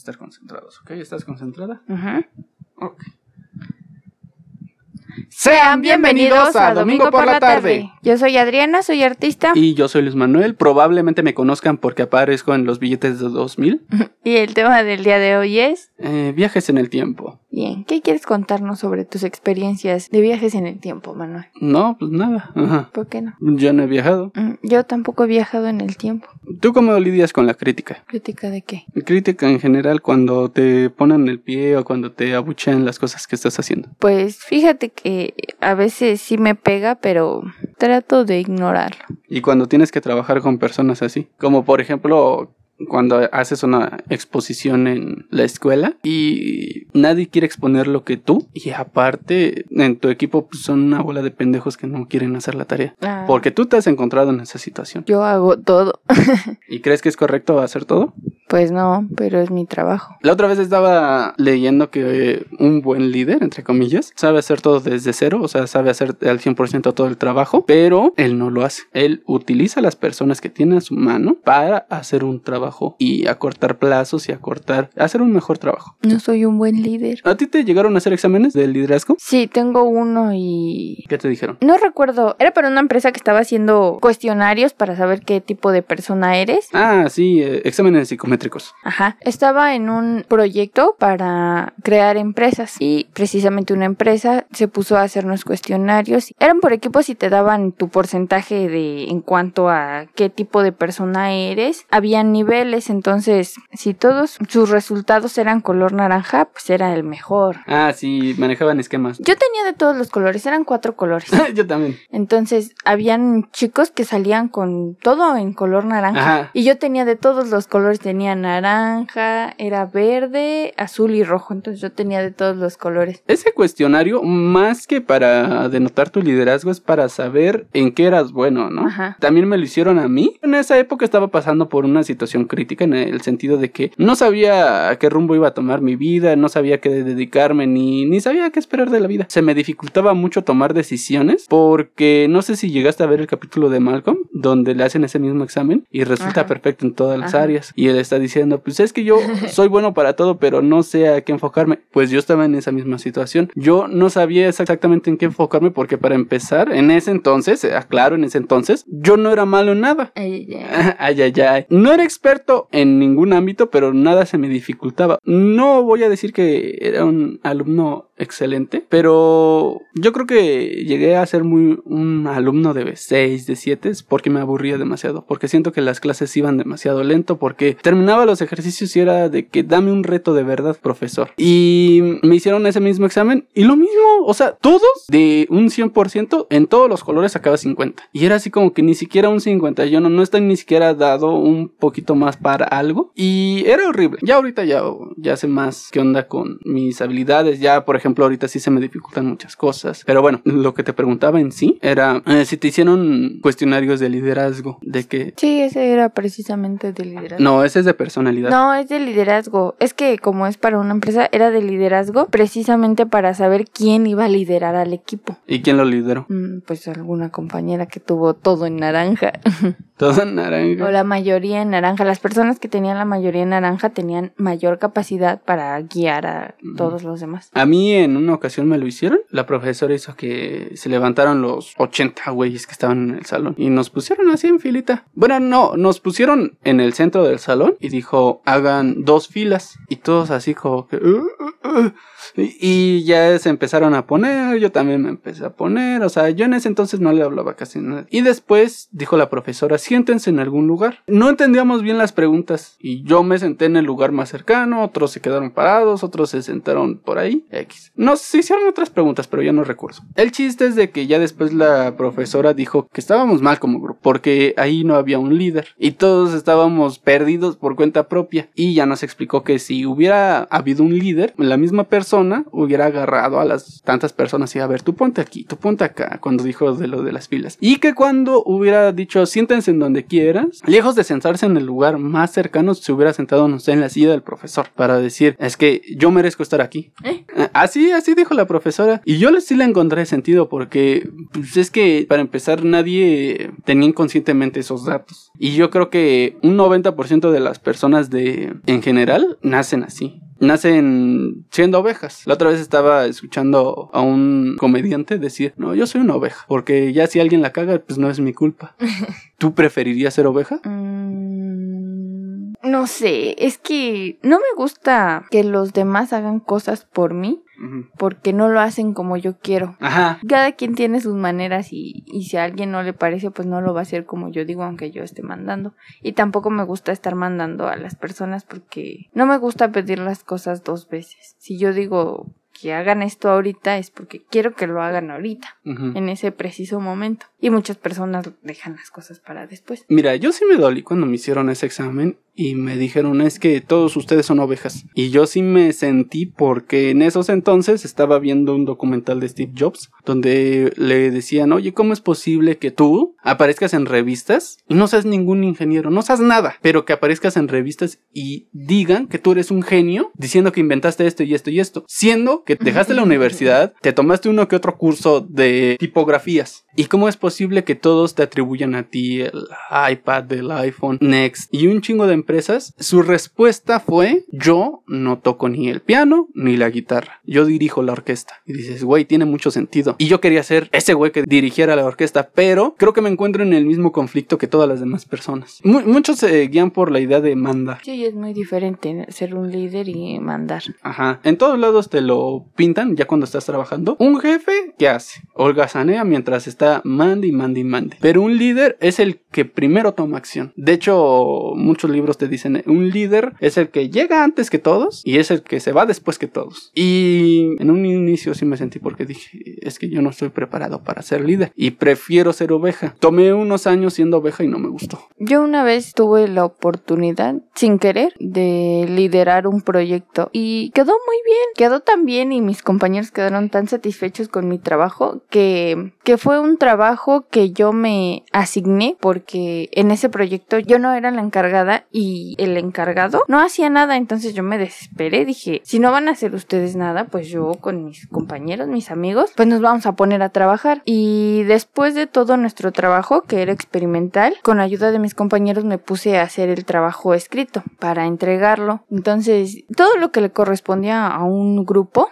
Estar concentrados, ¿ok? ¿Estás concentrada? Ujú. Ok. Sean bienvenidos a Domingo por la tarde. Yo soy Adriana, soy artista Y yo soy Luis Manuel. Probablemente me conozcan porque aparezco en los billetes de 2000. y el tema del día de hoy es... Eh, viajes en el tiempo. Bien, ¿qué quieres contarnos sobre tus experiencias de viajes en el tiempo, Manuel? No, pues nada. Ajá. ¿Por qué no? Yo no he viajado. Mm, Yo tampoco he viajado en el tiempo. ¿Tú cómo lidias con la crítica? ¿Crítica de qué? Crítica en general cuando te ponen el pie o cuando te abuchean las cosas que estás haciendo. Pues fíjate que a veces sí me pega, pero trato de ignorarlo. Y cuando tienes que trabajar con personas así, como por ejemplo cuando haces una exposición en la escuela y nadie quiere exponer lo que tú y aparte en tu equipo pues, son una bola de pendejos que no quieren hacer la tarea. Ah, Porque tú te has encontrado en esa situación. Yo hago todo. ¿Y crees que es correcto hacer todo? Pues no, pero es mi trabajo. La otra vez estaba leyendo que un buen líder, entre comillas, sabe hacer todo desde cero, o sea, sabe hacer al 100% todo el trabajo, pero él no lo hace. Él utiliza las personas que tiene a su mano para hacer un trabajo y acortar plazos y acortar, hacer un mejor trabajo. No soy un buen líder. ¿A ti te llegaron a hacer exámenes de liderazgo? Sí, tengo uno y... ¿Qué te dijeron? No recuerdo, era para una empresa que estaba haciendo cuestionarios para saber qué tipo de persona eres. Ah, sí, eh, exámenes Ajá. Estaba en un proyecto para crear empresas y precisamente una empresa se puso a hacernos cuestionarios. Eran por equipos y te daban tu porcentaje de en cuanto a qué tipo de persona eres. Habían niveles, entonces si todos sus resultados eran color naranja, pues era el mejor. Ah, sí, manejaban esquemas. Yo tenía de todos los colores, eran cuatro colores. Yo también. Entonces, habían chicos que salían con todo en color naranja. Ajá. Y yo tenía de todos los colores, tenía naranja, era verde, azul y rojo. Entonces yo tenía de todos los colores. Ese cuestionario, más que para denotar tu liderazgo, es para saber en qué eras bueno, ¿no? Ajá. También me lo hicieron a mí. En esa época estaba pasando por una situación crítica en el sentido de que no sabía a qué rumbo iba a tomar mi vida, no sabía qué dedicarme, ni, ni sabía qué esperar de la vida. Se me dificultaba mucho tomar decisiones porque no sé si llegaste a ver el capítulo de Malcolm, donde le hacen ese mismo examen y resulta Ajá. perfecto en todas las Ajá. áreas. Y él está diciendo, pues es que yo soy bueno para todo, pero no sé a qué enfocarme. Pues yo estaba en esa misma situación. Yo no sabía exactamente en qué enfocarme porque para empezar, en ese entonces, eh, aclaro, en ese entonces, yo no era malo en nada. Ay, ya. Ay, ay, ay. No era experto en ningún ámbito, pero nada se me dificultaba. No voy a decir que era un alumno excelente, pero yo creo que llegué a ser muy un alumno de 6, de 7, porque me aburría demasiado, porque siento que las clases iban demasiado lento, porque terminaba los ejercicios y era de que dame un reto de verdad, profesor. Y me hicieron ese mismo examen y lo mismo, o sea, todos de un 100%, en todos los colores sacaba 50. Y era así como que ni siquiera un 50, yo no, no está ni siquiera dado un poquito más para algo. Y era horrible. Ya ahorita ya, ya sé más qué onda con mis habilidades. Ya, por ejemplo, ahorita sí se me dificultan muchas cosas. Pero bueno, lo que te preguntaba en sí era eh, si te hicieron cuestionarios de liderazgo. De que... Sí, ese era precisamente de liderazgo. No, ese es de personalidad. No, es de liderazgo. Es que como es para una empresa, era de liderazgo precisamente para saber quién iba a liderar al equipo. ¿Y quién lo lideró? Mm, Pues alguna compañera que tuvo todo en naranja. Todo en naranja. O la mayoría en naranja. Las personas que tenían la mayoría en naranja tenían mayor capacidad para guiar a todos los demás. A mí en una ocasión me lo hicieron. La profesora hizo que se levantaron los 80 güeyes que estaban en el salón y nos pusieron así en filita. Bueno, no, nos pusieron en el centro del salón y dijo, hagan dos filas y todos así como que... "Uh, uh, uh". Y- ya se empezaron a poner, yo también me empecé a poner, o sea, yo en ese entonces no le hablaba casi nada. Y después dijo la profesora, siéntense en algún lugar. No entendíamos bien las preguntas y yo me senté en el lugar más cercano, otros se quedaron parados, otros se sentaron por ahí, X. Nos hicieron otras preguntas, pero ya no recuerdo. El chiste es de que ya después la profesora dijo que estábamos mal como grupo, porque ahí no había un líder y todos estábamos perdidos por cuenta propia. Y ya nos explicó que si hubiera habido un líder, la misma persona hubiera agarrado a las tantas personas y a ver, tú ponte aquí, tú ponte acá, cuando dijo de lo de las filas. Y que cuando hubiera dicho, siéntense en donde quieras, lejos de sentarse en el lugar más cercano, se hubiera sentado, no sé, en la silla del profesor, para decir, es que yo merezco estar aquí. ¿Eh? Así, así dijo la profesora. Y yo sí le encontré sentido porque, pues es que, para empezar, nadie tenía inconscientemente esos datos. Y yo creo que un 90% de las personas de, en general, nacen así nacen siendo ovejas. La otra vez estaba escuchando a un comediante decir, no, yo soy una oveja, porque ya si alguien la caga, pues no es mi culpa. ¿Tú preferirías ser oveja? Mm, no sé, es que no me gusta que los demás hagan cosas por mí porque no lo hacen como yo quiero. Ajá. Cada quien tiene sus maneras y, y, si a alguien no le parece, pues no lo va a hacer como yo digo, aunque yo esté mandando. Y tampoco me gusta estar mandando a las personas porque no me gusta pedir las cosas dos veces. Si yo digo, que hagan esto ahorita es porque quiero que lo hagan ahorita, en ese preciso momento. Y muchas personas dejan las cosas para después. Mira, yo sí me dolí cuando me hicieron ese examen y me dijeron es que todos ustedes son ovejas. Y yo sí me sentí porque en esos entonces estaba viendo un documental de Steve Jobs donde le decían, oye, ¿cómo es posible que tú aparezcas en revistas y no seas ningún ingeniero, no seas nada, pero que aparezcas en revistas y digan que tú eres un genio diciendo que inventaste esto y esto y esto, siendo que dejaste la universidad, te tomaste uno que otro curso de tipografías. ¿Y cómo es posible que todos te atribuyan a ti el iPad, el iPhone, Next y un chingo de empresas? Su respuesta fue, yo no toco ni el piano ni la guitarra, yo dirijo la orquesta. Y dices, güey, tiene mucho sentido. Y yo quería ser ese güey que dirigiera la orquesta, pero creo que me encuentro en el mismo conflicto que todas las demás personas. muchos se guían por la idea de mandar. Sí, es muy diferente ser un líder y mandar. Ajá. En todos lados te lo pintan ya cuando estás trabajando. Un jefe, ¿qué hace? Holgazanea mientras está mande y mande y mande. Pero un líder es el que primero toma acción. De hecho, muchos libros te dicen, un líder es el que llega antes que todos y es el que se va después que todos. Y en un inicio sí me sentí porque dije, es que yo no estoy preparado para ser líder y prefiero ser oveja. Tomé unos años siendo oveja y no me gustó. Yo una vez tuve la oportunidad, sin querer, de liderar un proyecto y quedó muy bien. Quedó tan bien y mis compañeros quedaron tan satisfechos con mi trabajo que, que fue un trabajo que yo me asigné porque en ese proyecto yo no era la encargada y el encargado no hacía nada. Entonces yo me desesperé. Dije, si no van a hacer ustedes nada, pues yo con mis compañeros, mis amigos, pues nos vamos a poner a trabajar. Y después de todo nuestro trabajo, que era experimental, con ayuda de mis compañeros me puse a hacer el trabajo escrito para entregarlo. Entonces, todo lo que le correspondía a un grupo,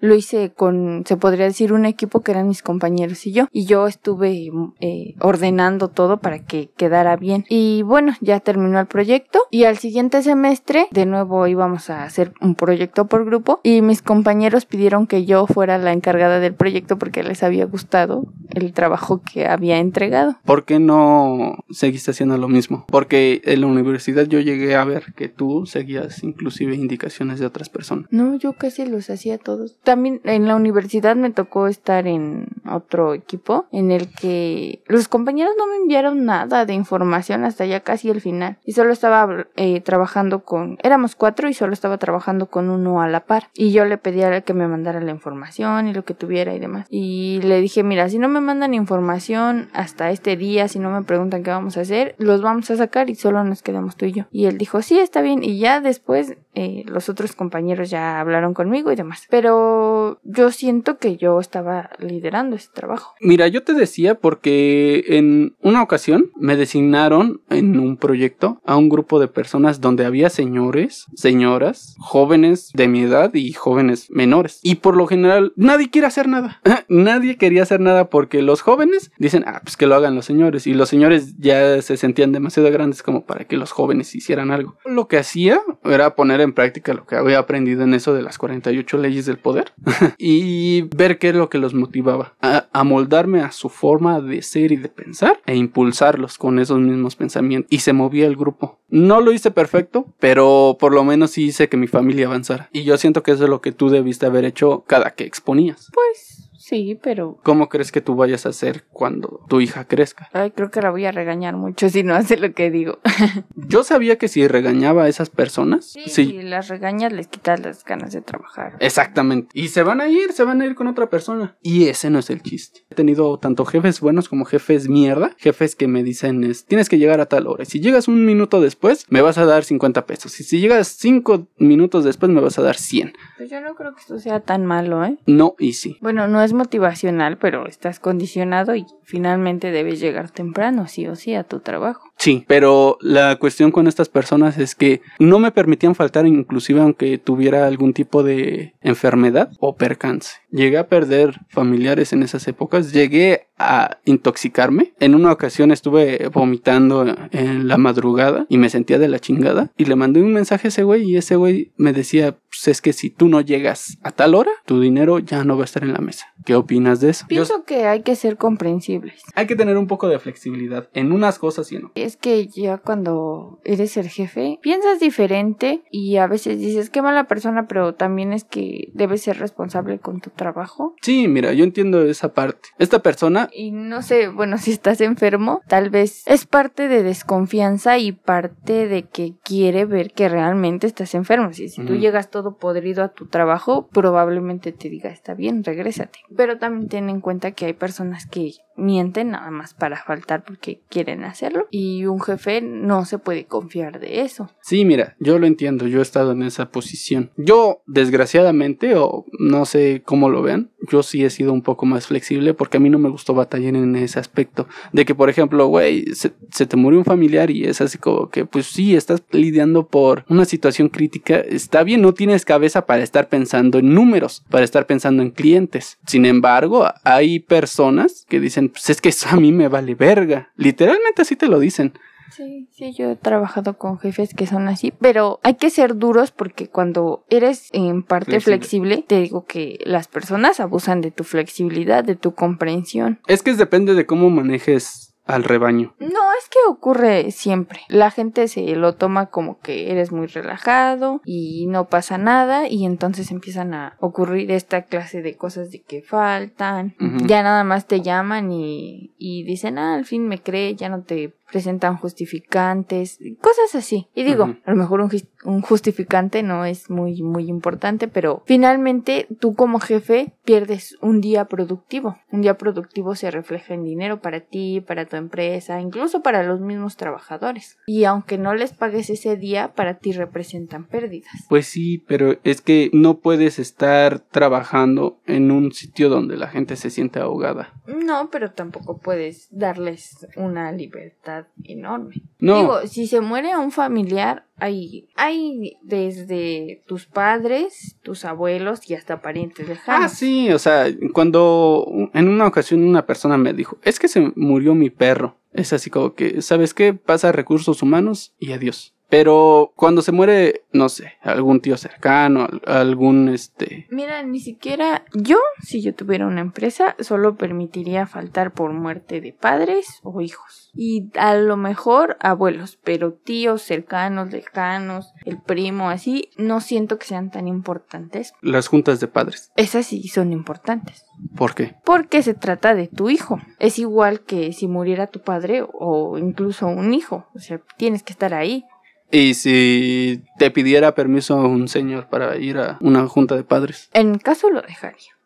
lo hice con, se podría decir, un equipo que eran mis compañeros y yo. Y yo estuve eh, ordenando todo para que quedara bien. Y bueno, ya terminó el proyecto. Y al siguiente semestre, de nuevo íbamos a hacer un proyecto por grupo. Y mis compañeros pidieron que yo fuera la encargada del proyecto porque les había gustado el trabajo que había entregado. ¿Por qué no seguiste haciendo lo mismo? Porque en la universidad yo llegué a ver que tú seguías inclusive indicaciones de otras personas. No, yo casi los hacía todos. También en la universidad me tocó estar en otro equipo en el que los compañeros no me enviaron nada de información hasta ya casi el final. Y solo estaba eh, trabajando con... Éramos cuatro y solo estaba trabajando con uno a la par. Y yo le pedía que me mandara la información y lo que tuviera y demás. Y le dije, mira, si no me mandan información hasta este día, si no me preguntan qué vamos a hacer, los vamos a sacar y solo nos quedamos tú y yo. Y él dijo, sí, está bien. Y ya después eh, los otros compañeros ya hablaron conmigo y demás. Pero yo siento que yo estaba liderando ese trabajo. Mira, yo te decía porque en una ocasión me designaron en un proyecto a un grupo de personas donde había señores, señoras, jóvenes de mi edad y jóvenes menores. Y por lo general nadie quiere hacer nada. nadie quería hacer nada porque los jóvenes dicen, ah, pues que lo hagan los señores. Y los señores ya se sentían demasiado grandes como para que los jóvenes hicieran algo. Lo que hacía era poner en práctica lo que había aprendido en eso de las 48 leyes del poder y ver qué es lo que los motivaba a, a moldarme a su forma de ser y de pensar e impulsarlos con esos mismos pensamientos. Y se movía el grupo. No lo hice perfecto, pero por lo menos sí hice que mi familia avanzara. Y yo siento que eso es lo que tú debiste haber hecho cada que exponías. Pues Sí, pero ¿Cómo crees que tú vayas a hacer cuando tu hija crezca? ay, creo que la voy a regañar mucho si no hace lo que digo. Yo sabía que si regañaba a esas personas, Sí, sí, si las regañas les quitas las ganas de trabajar. Exactamente. Y se van a ir, se van a ir con otra persona. Y ese no es el chiste. He tenido tanto jefes buenos como jefes mierda. Jefes que me dicen, es, tienes que llegar a tal hora. Y si llegas un minuto después, me vas a dar 50 pesos. Y si llegas 5 minutos después, me vas a dar 100. Pues yo no creo que esto sea tan malo, ¿eh? No y sí. Bueno, no es motivacional, pero estás condicionado y finalmente debes llegar temprano, sí o sí, a tu trabajo. Sí, pero la cuestión con estas personas es que no me permitían faltar inclusive aunque tuviera algún tipo de enfermedad o percance. Llegué a perder familiares en esas épocas, llegué a intoxicarme. En una ocasión estuve vomitando en la madrugada y me sentía de la chingada y le mandé un mensaje a ese güey y ese güey me decía, pues es que si tú no llegas a tal hora, tu dinero ya no va a estar en la mesa. ¿Qué opinas de eso? Yo- Pienso que hay que ser comprensibles. hay que tener un poco de flexibilidad en unas cosas y en otras. Es que ya cuando eres el jefe, piensas diferente y a veces dices, qué mala persona, pero también es que debes ser responsable con tu trabajo. Sí, mira, yo entiendo esa parte. Esta persona, Y no sé, bueno, si estás enfermo, tal vez es parte de desconfianza y parte de que quiere ver que realmente estás enfermo. Si, si tú llegas todo podrido a tu trabajo, probablemente te diga, está bien, regrésate. Pero también ten en cuenta que hay personas que mienten nada más para faltar porque quieren hacerlo. Y un jefe no se puede confiar de eso. sí, mira, yo lo entiendo, yo he estado en esa posición. Yo, desgraciadamente, o no sé cómo lo vean, yo sí he sido un poco más flexible porque a mí no me gustó batallar en ese aspecto. De que, por ejemplo, güey, se, se te murió un familiar y es así como que, pues sí, estás lidiando por una situación crítica. Está bien, no tienes cabeza para estar pensando en números, para estar pensando en clientes. Sin embargo, hay personas que dicen, pues es que eso a mí me vale verga. Literalmente así te lo dicen. Sí, sí, yo he trabajado con jefes que son así, pero hay que ser duros porque cuando eres en parte Flexible. flexible, te digo que las personas abusan de tu flexibilidad, de tu comprensión. Es que depende de cómo manejes al rebaño. No, es que ocurre siempre. La gente se lo toma como que eres muy relajado y no pasa nada y entonces empiezan a ocurrir esta clase de cosas de que faltan. Ya nada más te llaman y, y dicen, ah, al fin me cree, ya no te presentan justificantes, cosas así. Y digo, a lo mejor un, un justificante no es muy, muy importante, pero finalmente tú como jefe pierdes un día productivo. Un día productivo se refleja en dinero para ti, para tu empresa, incluso para los mismos trabajadores. Y aunque no les pagues ese día, para ti representan pérdidas. Pues sí, pero es que no puedes estar trabajando en un sitio donde la gente se siente ahogada. No, pero tampoco puedes darles una libertad enorme. No, Digo, si se muere un familiar, hay, hay desde tus padres, tus abuelos y hasta parientes lejanos. Ah, sí, o sea, cuando en una ocasión una persona me dijo, es que se murió mi perro. Es así como que, ¿sabes qué? Pasa a recursos humanos y adiós. Pero cuando se muere, no sé, algún tío cercano, al- algún este... Mira, ni siquiera yo, si yo tuviera una empresa, solo permitiría faltar por muerte de padres o hijos. Y a lo mejor abuelos, pero tíos cercanos, lejanos, el primo, así, no siento que sean tan importantes. las juntas de padres. Esas sí son importantes. ¿Por qué? Porque se trata de tu hijo. Es igual que si muriera tu padre o incluso un hijo. O sea, tienes que estar ahí. Y si te pidiera permiso a un señor para ir a una junta de padres. En caso lo dejaría.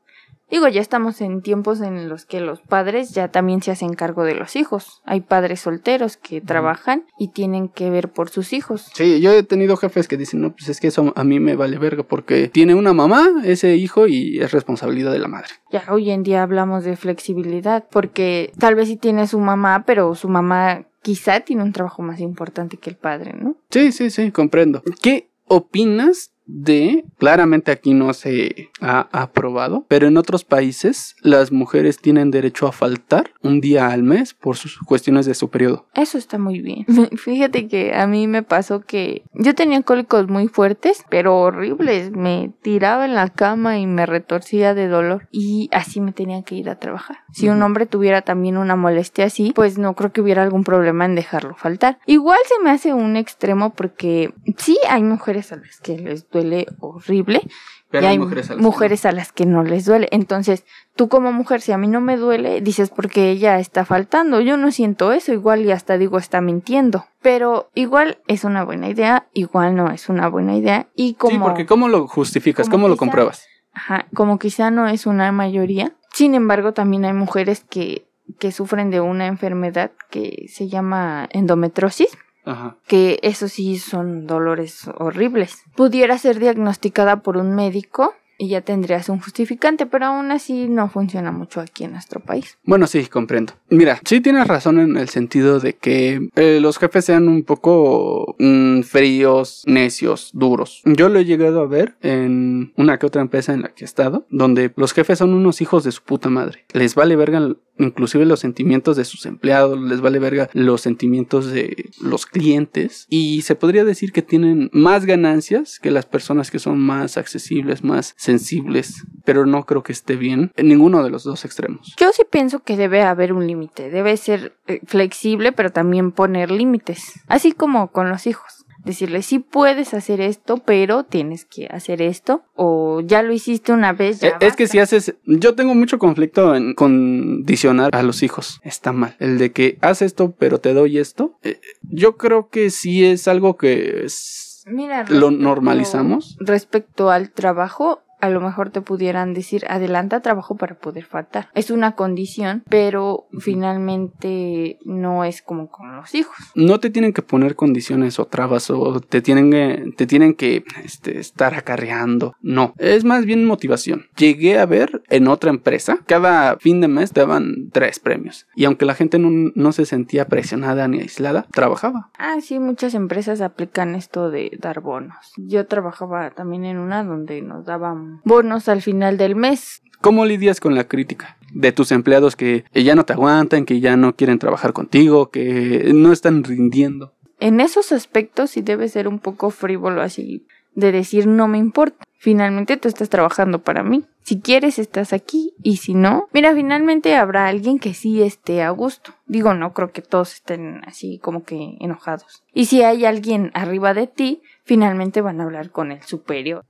Digo, ya estamos en tiempos en los que los padres ya también se hacen cargo de los hijos. Hay padres solteros que trabajan y tienen que ver por sus hijos. Sí, yo he tenido jefes que dicen, no, pues es que eso a mí me vale verga porque tiene una mamá, ese hijo, y es responsabilidad de la madre. Ya hoy en día hablamos de flexibilidad porque tal vez sí tiene su mamá, pero su mamá quizá tiene un trabajo más importante que el padre, ¿no? Sí, sí, sí, comprendo. ¿Qué opinas de, claramente aquí no se ha aprobado, pero en otros países las mujeres tienen derecho a faltar un día al mes por sus cuestiones de su periodo? Eso está muy bien. Fíjate que a mí me pasó que yo tenía cólicos muy fuertes, pero horribles. Me tiraba en la cama y me retorcía de dolor. Y así me tenía que ir a trabajar. Si un hombre tuviera también una molestia así, pues no creo que hubiera algún problema en dejarlo faltar. Igual se me hace un extremo porque sí hay mujeres a las que les duele duele horrible. Pero y hay mujeres a las que mujeres a las que no les duele. Entonces, tú como mujer, si a mí no me duele, dices porque ella está faltando. Yo no siento eso, igual y hasta digo está mintiendo. Pero igual es una buena idea, igual no es una buena idea. Y como, Sí, porque ¿cómo lo justificas? como ¿Cómo lo compruebas? ajá, como quizá no es una mayoría. Sin embargo, también hay mujeres que, que sufren de una enfermedad que se llama endometrosis Ajá. que eso sí son dolores horribles. Pudiera ser diagnosticada por un médico y ya tendrías un justificante, pero aún así no funciona mucho aquí en nuestro país. Bueno, sí, comprendo. Mira, sí tienes razón en el sentido de que eh, los jefes sean un poco mm, fríos, necios, duros. Yo lo he llegado a ver en una que otra empresa en la que he estado, donde los jefes son unos hijos de su puta madre. Les vale verga inclusive los sentimientos de sus empleados, les vale verga los sentimientos de los clientes y se podría decir que tienen más ganancias que las personas que son más accesibles, más sensibles, pero no creo que esté bien en ninguno de los dos extremos. Yo sí pienso que debe haber un límite, debe ser eh, flexible, pero también poner límites, así como con los hijos. Decirle, sí puedes hacer esto, pero tienes que hacer esto, o ya lo hiciste una vez. Ya Eh, Es que si haces, yo tengo mucho conflicto en condicionar a los hijos. Está mal. El de que haz esto, pero te doy esto. eh, yo creo que sí es algo que es- Mira, lo normalizamos. Respecto al trabajo, a lo mejor te pudieran decir, adelanta trabajo para poder faltar. Es una condición, pero finalmente no es como con los hijos. No te tienen que poner condiciones o trabas o te tienen que, te tienen que este, estar acarreando. No, es más bien motivación. Llegué a ver en otra empresa, cada fin de mes daban tres premios. Y aunque la gente no, no se sentía presionada ni aislada, trabajaba. Ah, sí, muchas empresas aplican esto de dar bonos. Yo trabajaba también en una donde nos daban bonos al final del mes. ¿Cómo lidias con la crítica? De tus empleados que ya no te aguantan, que ya no quieren trabajar contigo, que no están rindiendo. En esos aspectos sí debe ser un poco frívolo así de decir no me importa. Finalmente tú estás trabajando para mí. Si quieres estás aquí y si no, mira, finalmente habrá alguien que sí esté a gusto. Digo, no creo que todos estén así como que enojados. Y si hay alguien arriba de ti, finalmente van a hablar con el superior.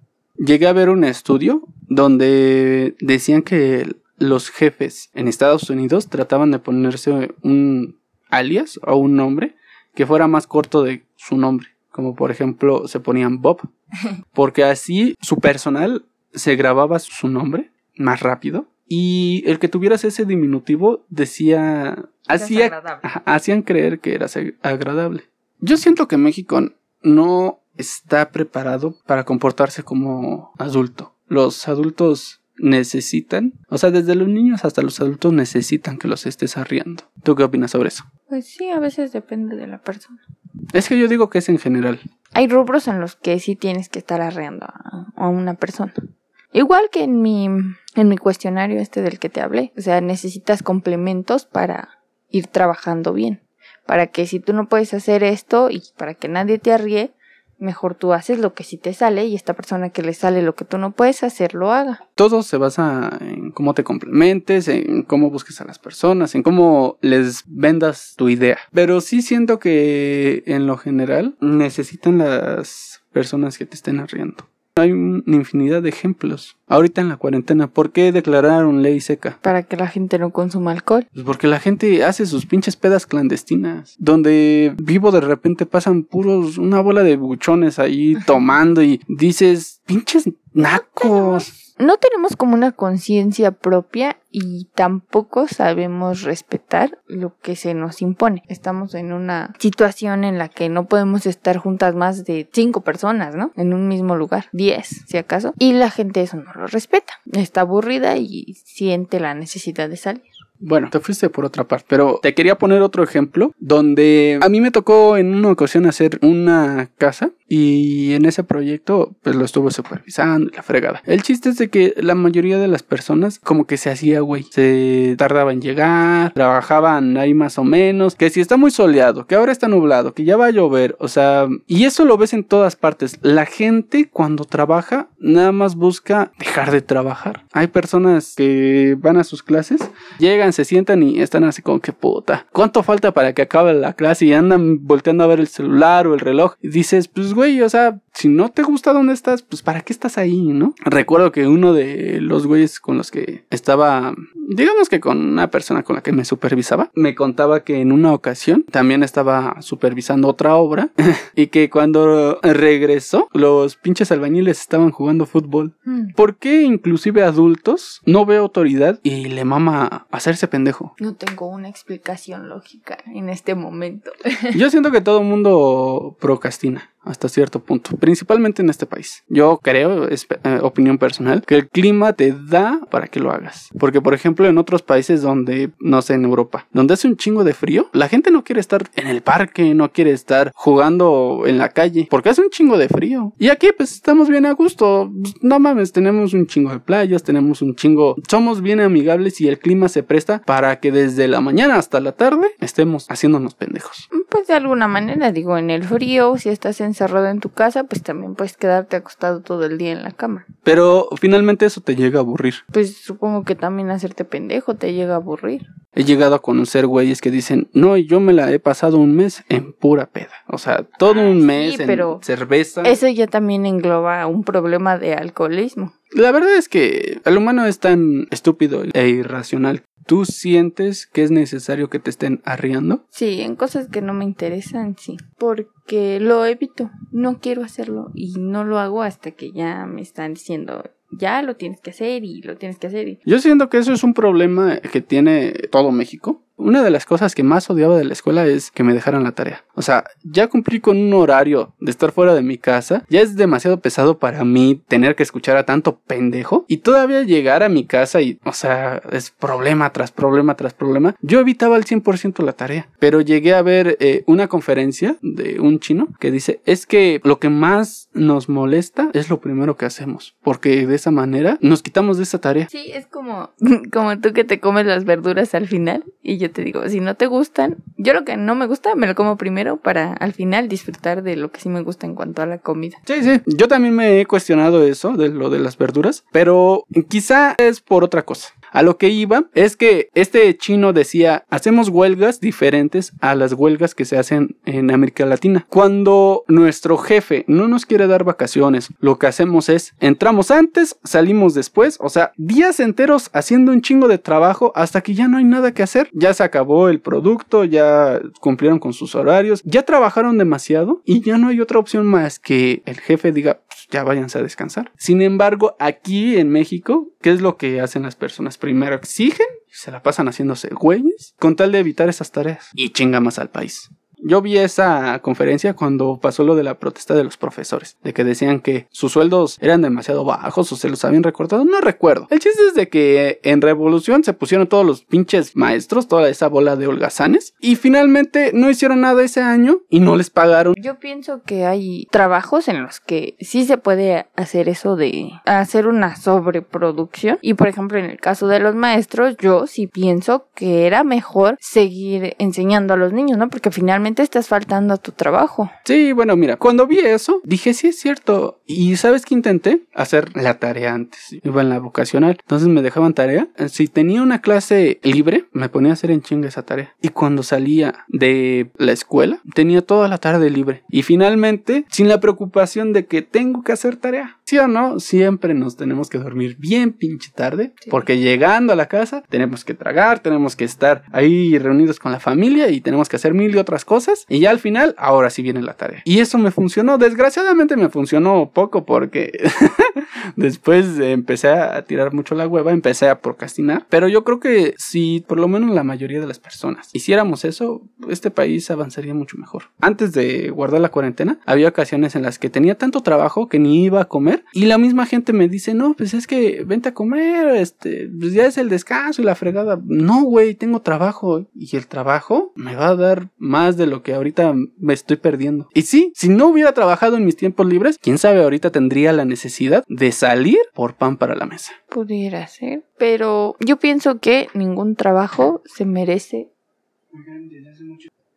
Llegué a ver un estudio donde decían que los jefes en Estados Unidos trataban de ponerse un alias o un nombre que fuera más corto de su nombre. Como por ejemplo se ponían Bob. Porque así su personal se grababa su nombre más rápido. Y el que tuvieras ese diminutivo decía... Hacía, hacían creer que eras ag- agradable. Yo siento que México no está preparado para comportarse como adulto. Los adultos necesitan, o sea, desde los niños hasta los adultos necesitan que los estés arriando. ¿Tú qué opinas sobre eso? Pues sí, a veces depende de la persona. Es que yo digo que es en general. Hay rubros en los que sí tienes que estar arreando a, a una persona. Igual que en mi, en mi cuestionario este del que te hablé. O sea, necesitas complementos para ir trabajando bien. Para que si tú no puedes hacer esto y para que nadie te arríe, mejor tú haces lo que sí te sale y esta persona que le sale lo que tú no puedes hacer lo haga. Todo se basa en cómo te complementes, en cómo busques a las personas, en cómo les vendas tu idea. Pero sí siento que en lo general necesitan las personas que te estén arriendo. Hay una infinidad de ejemplos. Ahorita en la cuarentena, ¿por qué declararon ley seca? Para que la gente no consuma alcohol. Pues porque la gente hace sus pinches pedas clandestinas. Donde vivo de repente pasan puros, una bola de buchones ahí tomando y dices, pinches nacos. No tenemos como una conciencia propia y tampoco sabemos respetar lo que se nos impone. Estamos en una situación en la que no podemos estar juntas más de cinco personas, ¿no? En un mismo lugar, diez, si acaso. Y la gente eso no lo respeta. Está aburrida y siente la necesidad de salir. Bueno, te fuiste por otra parte, pero te quería poner otro ejemplo donde a mí me tocó en una ocasión hacer una casa y en ese proyecto pues lo estuve supervisando la fregada. El chiste es de que la mayoría de las personas como que se hacía güey, se tardaba en llegar, trabajaban ahí más o menos, que si está muy soleado, que ahora está nublado, que ya va a llover, o sea, y eso lo ves en todas partes. La gente cuando trabaja nada más busca dejar de trabajar. Hay personas que van a sus clases, llegan llegan, se sientan y están así como que puta. ¿Cuánto falta para que acabe la clase? Y andan volteando a ver el celular o el reloj. Y dices, pues güey, o sea, si no te gusta dónde estás, pues para qué estás ahí, ¿no? Recuerdo que uno de los güeyes con los que estaba, digamos que con una persona con la que me supervisaba, me contaba que en una ocasión también estaba supervisando otra obra y que cuando regresó, los pinches albañiles estaban jugando fútbol. Mm. ¿Por qué inclusive adultos no ve autoridad y le mama hacerse pendejo? No tengo una explicación lógica en este momento. Yo siento que todo el mundo procrastina hasta cierto punto, principalmente en este país. Yo creo, es eh, opinión personal, que el clima te da para que lo hagas. Porque, por ejemplo, en otros países donde, no sé, en Europa, donde hace un chingo de frío, la gente no quiere estar en el parque, no quiere estar jugando en la calle, porque hace un chingo de frío. Y aquí, pues, estamos bien a gusto. No mames, tenemos un chingo de playas, tenemos un chingo... Somos bien amigables y el clima se presta para que desde la mañana hasta la tarde estemos haciéndonos pendejos. Pues de alguna manera, digo, en el frío, si estás encerrado en tu casa, pues también puedes quedarte acostado todo el día en la cama. Pero finalmente eso te llega a aburrir. Pues supongo que también hacerte pendejo te llega a aburrir. He llegado a conocer güeyes que dicen, no, yo me la he pasado un mes en pura peda. O sea, todo Ah, un sí, mes en pero cerveza. Eso ya también engloba un problema de alcoholismo. La verdad es que el humano es tan estúpido e irracional. ¿Tú sientes que es necesario que te estén arriando? Sí, en cosas que no me interesan, sí. Porque lo evito. No quiero hacerlo y no lo hago hasta que ya me están diciendo, ya lo tienes que hacer y lo tienes que hacer. Y... Yo siento que eso es un problema que tiene todo México. Una de las cosas que más odiaba de la escuela es que me dejaran la tarea. O sea, ya cumplí con un horario de estar fuera de mi casa. Ya es demasiado pesado para mí tener que escuchar a tanto pendejo. Y todavía llegar a mi casa y, o sea, es problema tras problema tras problema. Yo evitaba al 100% la tarea. Pero llegué a ver eh, una conferencia de un chino que dice, es que lo que más nos molesta es lo primero que hacemos. Porque de esa manera nos quitamos de esa tarea. Sí, es como, como tú que te comes las verduras al final y yo te digo, si no te gustan, yo lo que no me gusta me lo como primero para al final disfrutar de lo que sí me gusta en cuanto a la comida. Sí, sí. Yo también me he cuestionado eso, de lo de las verduras, pero quizá es por otra cosa. A lo que iba es que este chino decía, hacemos huelgas diferentes a las huelgas que se hacen en América Latina. Cuando nuestro jefe no nos quiere dar vacaciones, lo que hacemos es, entramos antes, salimos después, o sea, días enteros haciendo un chingo de trabajo hasta que ya no hay nada que hacer. Ya se acabó el producto, ya cumplieron con sus horarios, ya trabajaron demasiado y ya no hay otra opción más que el jefe diga, "Pues, ya váyanse a descansar. Sin embargo, aquí en México, ¿qué es lo que hacen las personas? Primero exigen y se la pasan haciéndose güeyes con tal de evitar esas tareas y chinga más al país. Yo vi esa conferencia cuando pasó lo de la protesta de los profesores, de que decían que sus sueldos eran demasiado bajos o se los habían recortado, no recuerdo. El chiste es de que en Revolución se pusieron todos los pinches maestros, toda esa bola de holgazanes, y finalmente no hicieron nada ese año y no les pagaron. Yo pienso que hay trabajos en los que sí se puede hacer eso de hacer una sobreproducción. Y por ejemplo, en el caso de los maestros, yo sí pienso que era mejor seguir enseñando a los niños, ¿no? Porque finalmente estás faltando a tu trabajo. Sí, bueno, mira, cuando vi eso, dije, sí es cierto. Y ¿sabes qué intenté? Hacer la tarea antes. Iba en la vocacional, entonces me dejaban tarea. Si tenía una clase libre, me ponía a hacer en chinga esa tarea. Y cuando salía de la escuela, tenía toda la tarde libre. Y finalmente, sin la preocupación de que tengo que hacer tarea. ¿Sí o no? Siempre nos tenemos que dormir bien pinche tarde. Sí. Porque llegando a la casa, tenemos que tragar, tenemos que estar ahí reunidos con la familia y tenemos que hacer mil y otras cosas. Y ya al final, ahora sí viene la tarea. Y eso me funcionó. Desgraciadamente me funcionó poco porque después empecé a tirar mucho la hueva, empecé a procrastinar. Pero yo creo que si por lo menos la mayoría de las personas hiciéramos eso, este país avanzaría mucho mejor. Antes de guardar la cuarentena, había ocasiones en las que tenía tanto trabajo que ni iba a comer y la misma gente me dice, no, pues es que vente a comer, este, pues ya es el descanso y la fregada. No, güey, tengo trabajo y el trabajo me va a dar más de lo que ahorita me estoy perdiendo. Y sí, si no hubiera trabajado en mis tiempos libres, quién sabe, ahorita tendría la necesidad de salir por pan para la mesa. Pudiera ser. Pero yo pienso que ningún trabajo se merece.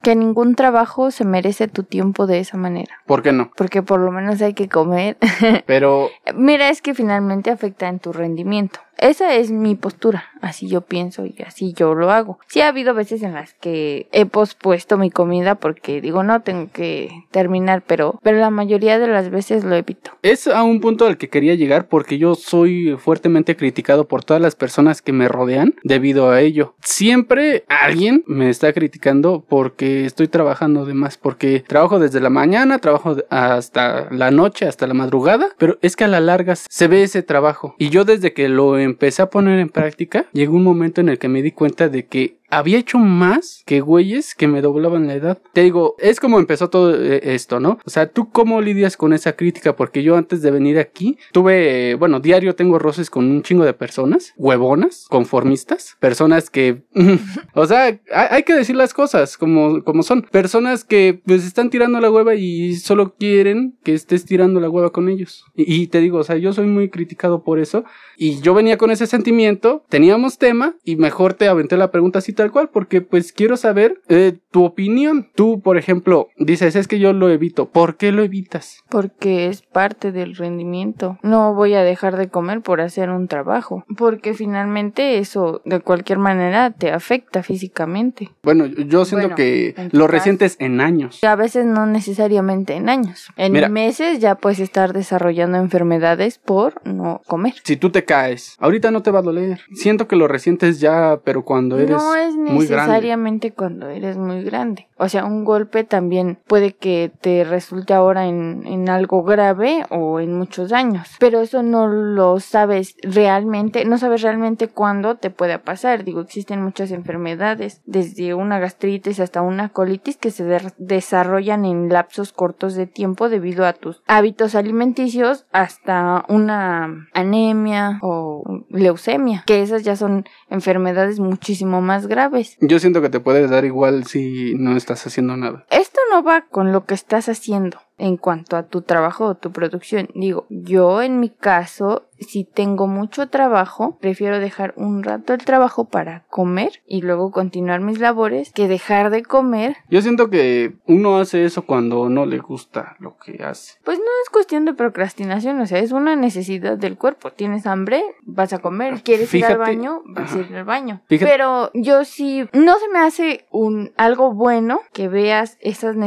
Que ningún trabajo se merece tu tiempo de esa manera. ¿Por qué no? Porque por lo menos hay que comer. Pero Mira, es que finalmente afecta en tu rendimiento. Esa es mi postura, así yo pienso y así yo lo hago. Sí ha habido veces en las que he pospuesto mi comida porque digo, no, tengo que terminar, pero, pero la mayoría de las veces lo evito. Es a un punto al que quería llegar porque yo soy fuertemente criticado por todas las personas que me rodean debido a ello. Siempre alguien me está criticando porque estoy trabajando de más, porque trabajo desde la mañana, trabajo hasta la noche, hasta la madrugada, pero es que a la larga se ve ese trabajo. Y yo desde que lo empecé a poner en práctica, llegó un momento en el que me di cuenta de que había hecho más que güeyes que me doblaban la edad. Te digo, es como empezó todo eh, esto, ¿no? O sea, ¿tú cómo lidias con esa crítica? Porque yo antes de venir aquí tuve, bueno, diario tengo roces con un chingo de personas, huevonas, conformistas, personas que, o sea, hay, que decir las cosas como, como son. Personas que pues están tirando la hueva y solo quieren que estés tirando la hueva con ellos. Y, y te digo, o sea, yo soy muy criticado por eso. Y yo venía con ese sentimiento, teníamos tema y mejor te aventé la pregunta así tal cual, porque pues quiero saber eh, tu opinión. Tú, por ejemplo, dices, es que yo lo evito. ¿Por qué lo evitas? Porque es parte del rendimiento. No voy a dejar de comer por hacer un trabajo, porque finalmente eso de cualquier manera te afecta físicamente. Bueno, yo siento que lo resientes en años. A veces no necesariamente en años. En meses ya puedes estar desarrollando enfermedades por no comer. Si tú te caes, ahorita no te va a doler. Siento que lo resientes ya, pero cuando eres no es necesariamente cuando eres muy grande. O sea, un golpe también puede que te resulte ahora en, en algo grave o en muchos años. Pero eso no lo sabes realmente, no sabes realmente cuándo te puede pasar. Digo, existen muchas enfermedades, desde una gastritis hasta una colitis que se desarrollan en lapsos cortos de tiempo debido a tus hábitos alimenticios hasta una anemia o leucemia, que esas ya son enfermedades muchísimo más graves. Yo siento que te puede dar igual si no estás haciendo nada. Esto no va con lo que estás haciendo en cuanto a tu trabajo o tu producción. Digo, yo en mi caso si tengo mucho trabajo, prefiero dejar un rato el trabajo para comer y luego continuar mis labores que dejar de comer. Yo siento que uno hace eso cuando no le gusta lo que hace. Pues no es cuestión de procrastinación, o sea, es una necesidad del cuerpo. Tienes hambre, vas a comer, quieres ir al baño, vas a ir al baño. Pero yo sí, no se me hace un algo bueno que veas esas necesidades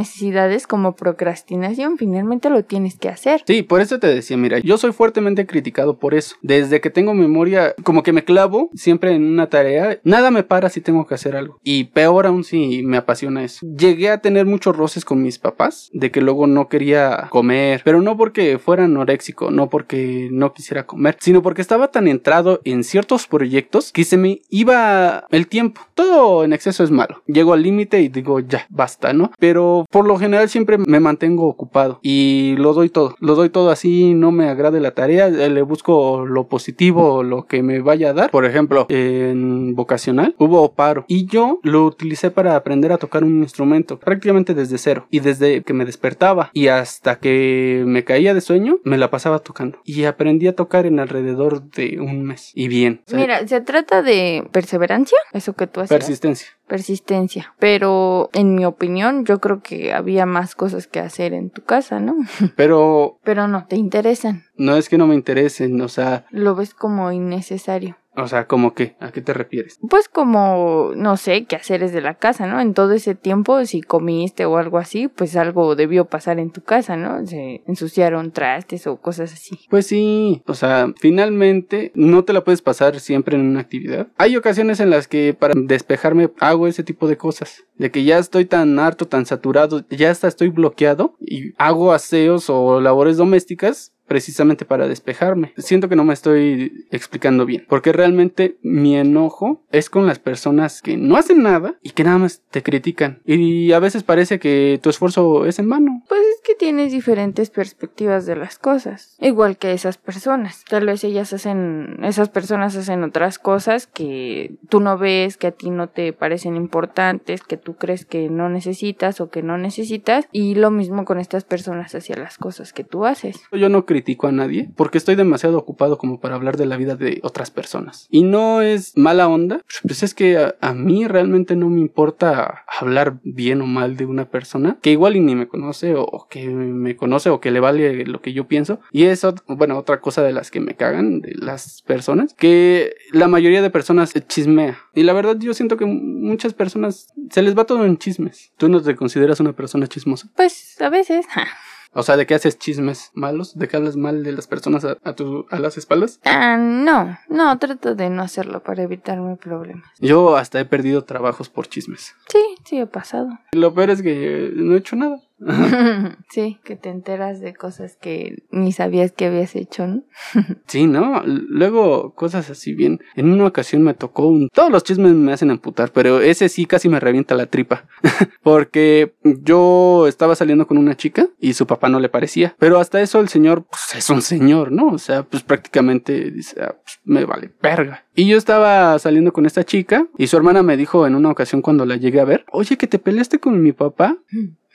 como procrastinación, finalmente lo tienes que hacer. Sí, por eso te decía, mira, yo soy fuertemente criticado por eso. Desde que tengo memoria, como que me clavo siempre en una tarea, nada me para si tengo que hacer algo. Y peor aún si me apasiona eso. Llegué a tener muchos roces con mis papás, de que luego no quería comer, pero no porque fuera anoréxico, no porque no quisiera comer, sino porque estaba tan entrado en ciertos proyectos que se me iba el tiempo. Todo en exceso es malo. Llego al límite y digo, ya, basta, ¿no? Pero por lo general siempre me mantengo ocupado y lo doy todo. Lo doy todo así, no me agrade la tarea, le busco lo positivo, lo que me vaya a dar. Por ejemplo, en vocacional hubo paro y yo lo utilicé para aprender a tocar un instrumento prácticamente desde cero. Y desde que me despertaba y hasta que me caía de sueño, me la pasaba tocando. Y aprendí a tocar en alrededor de un mes. Y bien. Mira, se trata de perseverancia, eso que tú haces. Persistencia persistencia. Pero en mi opinión, yo creo que había más cosas que hacer en tu casa, ¿no? Pero... Pero no te interesan. No es que no me interesen, o sea... Lo ves como innecesario. O sea, ¿cómo qué? ¿A qué te refieres? Pues como, no sé, qué hacer de la casa, ¿no? En todo ese tiempo, si comiste o algo así, pues algo debió pasar en tu casa, ¿no? Se ensuciaron trastes o cosas así. Pues sí, o sea, finalmente no te la puedes pasar siempre en una actividad. Hay ocasiones en las que para despejarme hago ese tipo de cosas. De que ya estoy tan harto, tan saturado, ya hasta estoy bloqueado y hago aseos o labores domésticas precisamente para despejarme. Siento que no me estoy explicando bien, porque realmente mi enojo es con las personas que no hacen nada y que nada más te critican. Y a veces parece que tu esfuerzo es en vano. Pues es que tienes diferentes perspectivas de las cosas, igual que esas personas. Tal vez ellas hacen, esas personas hacen otras cosas que tú no ves, que a ti no te parecen importantes, que tú crees que no necesitas o que no necesitas. Y lo mismo con estas personas hacia las cosas que tú haces. Yo no critico critico a nadie porque estoy demasiado ocupado como para hablar de la vida de otras personas. Y no es mala onda, pues es que a, a mí realmente no me importa hablar bien o mal de una persona que igual y ni me conoce o, o que me conoce o que le vale lo que yo pienso. Y eso, bueno, otra cosa de las que me cagan de las personas, que la mayoría de personas chismea. Y la verdad yo siento que muchas personas se les va todo en chismes. ¿Tú no te consideras una persona chismosa? Pues a veces. O sea, ¿de qué haces chismes malos? ¿De qué hablas mal de las personas a, a, tu, a las espaldas? Ah, no, no, trato de no hacerlo para evitarme problemas. Yo hasta he perdido trabajos por chismes. Sí, sí he pasado. Lo peor es que no he hecho nada. sí, que te enteras de cosas que ni sabías que habías hecho, ¿no? sí, ¿no? Luego, cosas así bien. En una ocasión me tocó un... Todos los chismes me hacen amputar, pero ese sí casi me revienta la tripa. Porque yo estaba saliendo con una chica y su papá no le parecía. Pero hasta eso el señor, pues es un señor, ¿no? O sea, pues prácticamente dice, ah, pues, me vale verga. Y yo estaba saliendo con esta chica y su hermana me dijo en una ocasión cuando la llegué a ver, oye, que te peleaste con mi papá.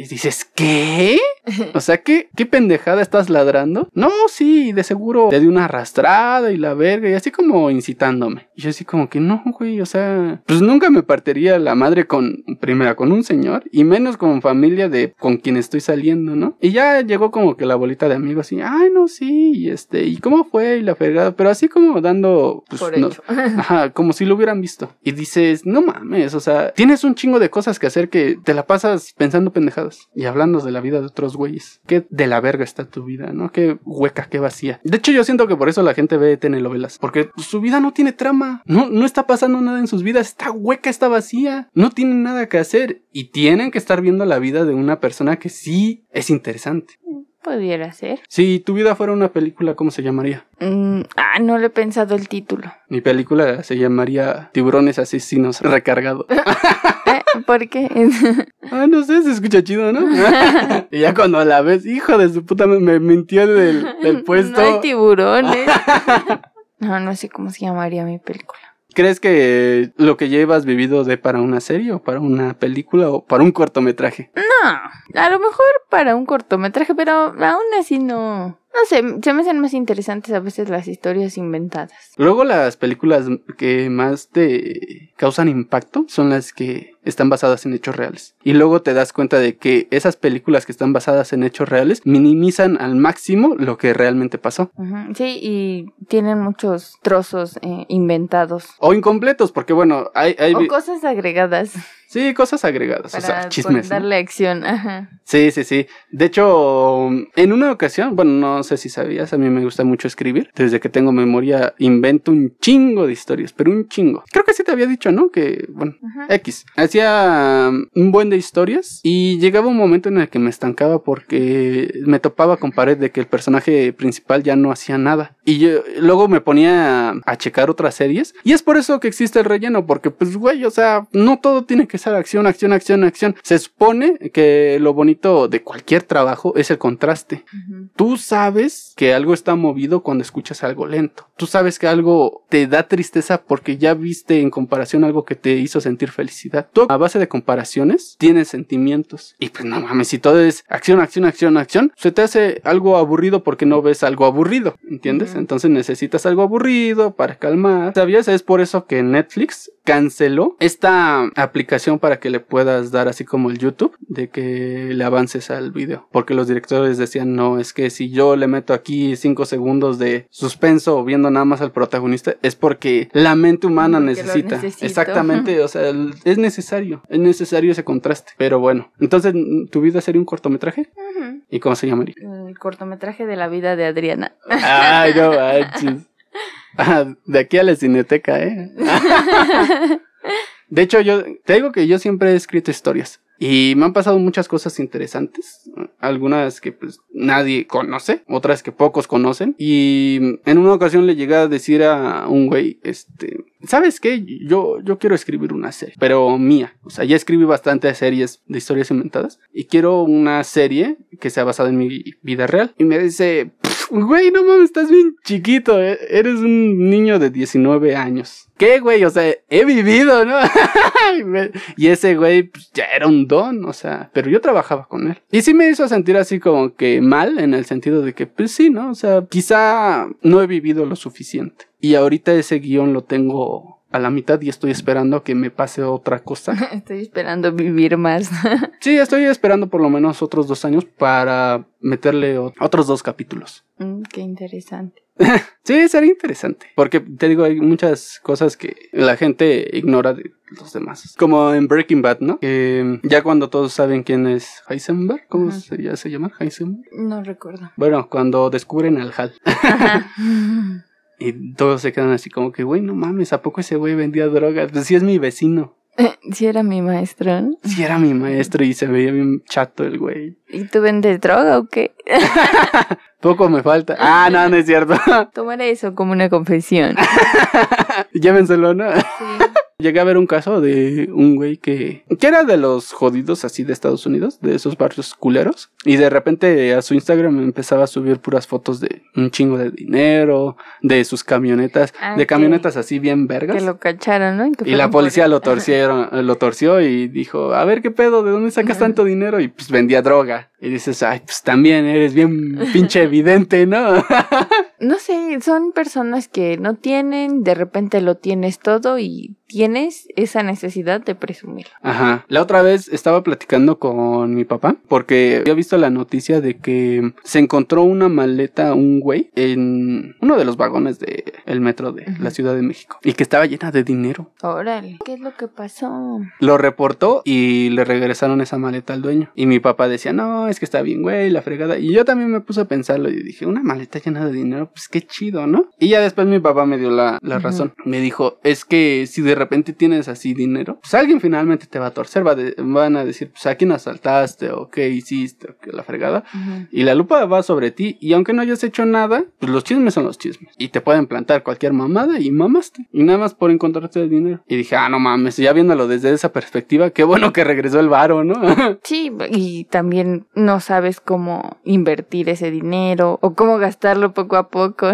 Y dices, ¿qué? O sea, ¿qué, ¿qué pendejada estás ladrando? No, sí, de seguro te di una arrastrada y la verga, y así como incitándome. Y yo así como que no, güey, o sea, pues nunca me partiría la madre con, primera, con un señor, y menos con familia de con quien estoy saliendo, ¿no? Y ya llegó como que la bolita de amigos así, ay, no, sí, y este, ¿y cómo fue? Y la fregada, pero así como dando, pues, Por no, hecho. ajá, como si lo hubieran visto. Y dices, no mames, o sea, tienes un chingo de cosas que hacer que te la pasas pensando pendejadas y hablando de la vida de otros güeyes. Qué de la verga está tu vida, ¿no? Qué hueca, qué vacía. De hecho, yo siento que por eso la gente ve telenovelas, porque su vida no tiene trama, no, no está pasando nada en sus vidas, está hueca, está vacía, no tienen nada que hacer y tienen que estar viendo la vida de una persona que sí es interesante. Pudiera ser. Si tu vida fuera una película, ¿cómo se llamaría? Mm, ah, no le he pensado el título. Mi película se llamaría Tiburones Asesinos Recargado. ¿Por qué? Ah, no sé, se escucha chido, ¿no? y ya cuando la ves, hijo de su puta, me, me mintió del, del puesto. No hay tiburones. No, no sé cómo se llamaría mi película. ¿Crees que lo que llevas vivido de para una serie o para una película o para un cortometraje? No, a lo mejor para un cortometraje, pero aún así no. No sé, se me hacen más interesantes a veces las historias inventadas. Luego las películas que más te causan impacto son las que están basadas en hechos reales. Y luego te das cuenta de que esas películas que están basadas en hechos reales minimizan al máximo lo que realmente pasó. Sí, y tienen muchos trozos eh, inventados. O incompletos, porque bueno, hay... hay O cosas agregadas sí, cosas agregadas, o para sea, chismes. ¿no? darle acción. Ajá. Sí, sí, sí. De hecho, en una ocasión, bueno, no sé si sabías, a mí me gusta mucho escribir. Desde que tengo memoria, invento un chingo de historias, pero un chingo. Creo que sí te había dicho, ¿no? Que, bueno, Ajá. X. Hacía um, un buen de historias y llegaba un momento en el que me estancaba porque me topaba con pared de que el personaje principal ya no hacía nada. Y yo luego me ponía a, a checar otras series y es por eso que existe el relleno, porque pues, güey, o sea, no todo tiene que ser acción, acción, acción, acción. Se supone que lo bonito de cualquier trabajo es el contraste. Ujú. Tú sabes que algo está movido cuando escuchas algo lento. Tú sabes que algo te da tristeza porque ya viste en comparación algo que te hizo sentir felicidad. Tú a base de comparaciones tienes sentimientos. Y pues no mames, si todo es acción, acción, acción, acción, se te hace algo aburrido porque no ves algo aburrido, ¿entiendes? Ujú. Entonces necesitas algo aburrido para calmar. ¿Sabías? Es por eso que Netflix canceló esta aplicación para que le puedas dar así como el YouTube de que le avances al video. Porque los directores decían no es que si yo le meto aquí 5 segundos de suspenso viendo nada más al protagonista es porque la mente humana Porque necesita. exactamente o sea el- es necesario es necesario ese contraste. Pero bueno entonces tu vida sería un cortometraje y cómo se llamaría El cortometraje de la vida de Adriana. ay no manches. Ah, de aquí a la cineteca eh De hecho, yo te digo que yo siempre he escrito historias. Y me han pasado muchas cosas interesantes. Algunas que pues nadie conoce, otras que pocos conocen. Y en una ocasión le llegué a decir a un güey, este, ¿sabes qué? Yo, yo quiero escribir una serie, pero mía. O sea, ya escribí bastantes series de historias inventadas. Y quiero una serie que sea basada en mi vida real. Y me dice, "Pff, güey, no mames, estás bien chiquito. eh, Eres un niño de 19 años. ¿Qué, güey? O sea, he vivido, ¿no? y ese güey pues, ya era un don, o sea, pero yo trabajaba con él. Y sí me hizo sentir así como que mal, en el sentido de que, pues sí, ¿no? O sea, quizá no he vivido lo suficiente. Y ahorita ese guion lo tengo a la mitad y estoy esperando que me pase otra cosa. Estoy esperando vivir más. Sí, estoy esperando por lo menos otros dos años para meterle otros dos capítulos. Mm, Qué interesante. Sí, sería interesante. Porque te digo, hay muchas cosas que la gente ignora de los demás. Como en Breaking Bad, ¿no? Que ya cuando todos saben quién es Heisenberg, ¿cómo se, ya se llama? Heisenberg. No recuerdo. Bueno, cuando descubren al HAL. Ajá. Y todos se quedan así como que, güey, no mames, ¿a poco ese güey vendía drogas? Pues sí es mi vecino. Sí era mi maestro, ¿no? Sí era mi maestro y se veía bien chato el güey. ¿Y tú vendes droga o qué? Poco me falta. Ah, no, no es cierto. Tomar eso como una confesión. Llévenselo, ¿no? Sí. Llegué a ver un caso de un güey que, que era de los jodidos así de Estados Unidos, de esos barrios culeros. Y de repente a su Instagram empezaba a subir puras fotos de un chingo de dinero, de sus camionetas, Ah, de camionetas así bien vergas. Que lo cacharon, ¿no? Y la por policía lo torcieron, lo torció y dijo, a ver qué pedo, ¿de dónde sacas tanto dinero? Y pues vendía droga. Y dices, ay, pues también eres bien pinche evidente, ¿no? No sé, son personas que no tienen, de repente lo tienes todo y tienes esa necesidad de presumir. Ajá. La otra vez estaba platicando con mi papá porque había visto la noticia de que se encontró una maleta, un güey, en uno de los vagones del el metro de la Ciudad de México y que estaba llena de dinero. Órale, ¿qué es lo que pasó? Lo reportó y le regresaron esa maleta al dueño. Y mi papá decía, no, es que está bien, güey, la fregada. Y yo también me puse a pensarlo y dije, una maleta llena de dinero, pues qué chido, ¿no? Y ya después mi papá me dio la, la razón. Me dijo, es que si de repente tienes así dinero, pues alguien finalmente te va a torcer, va de- van a decir, pues a quién asaltaste o qué hiciste o qué la fregada. Y la lupa va sobre ti y aunque no hayas hecho nada, pues los chismes son los chismes. Y te pueden plantar cualquier mamada y mamaste. Y nada más por encontrarte el dinero. Y dije, ah, no mames, ya viéndolo desde esa perspectiva, qué bueno que regresó el varo, ¿no? Sí, y también no sabes cómo invertir ese dinero o cómo gastarlo poco a poco.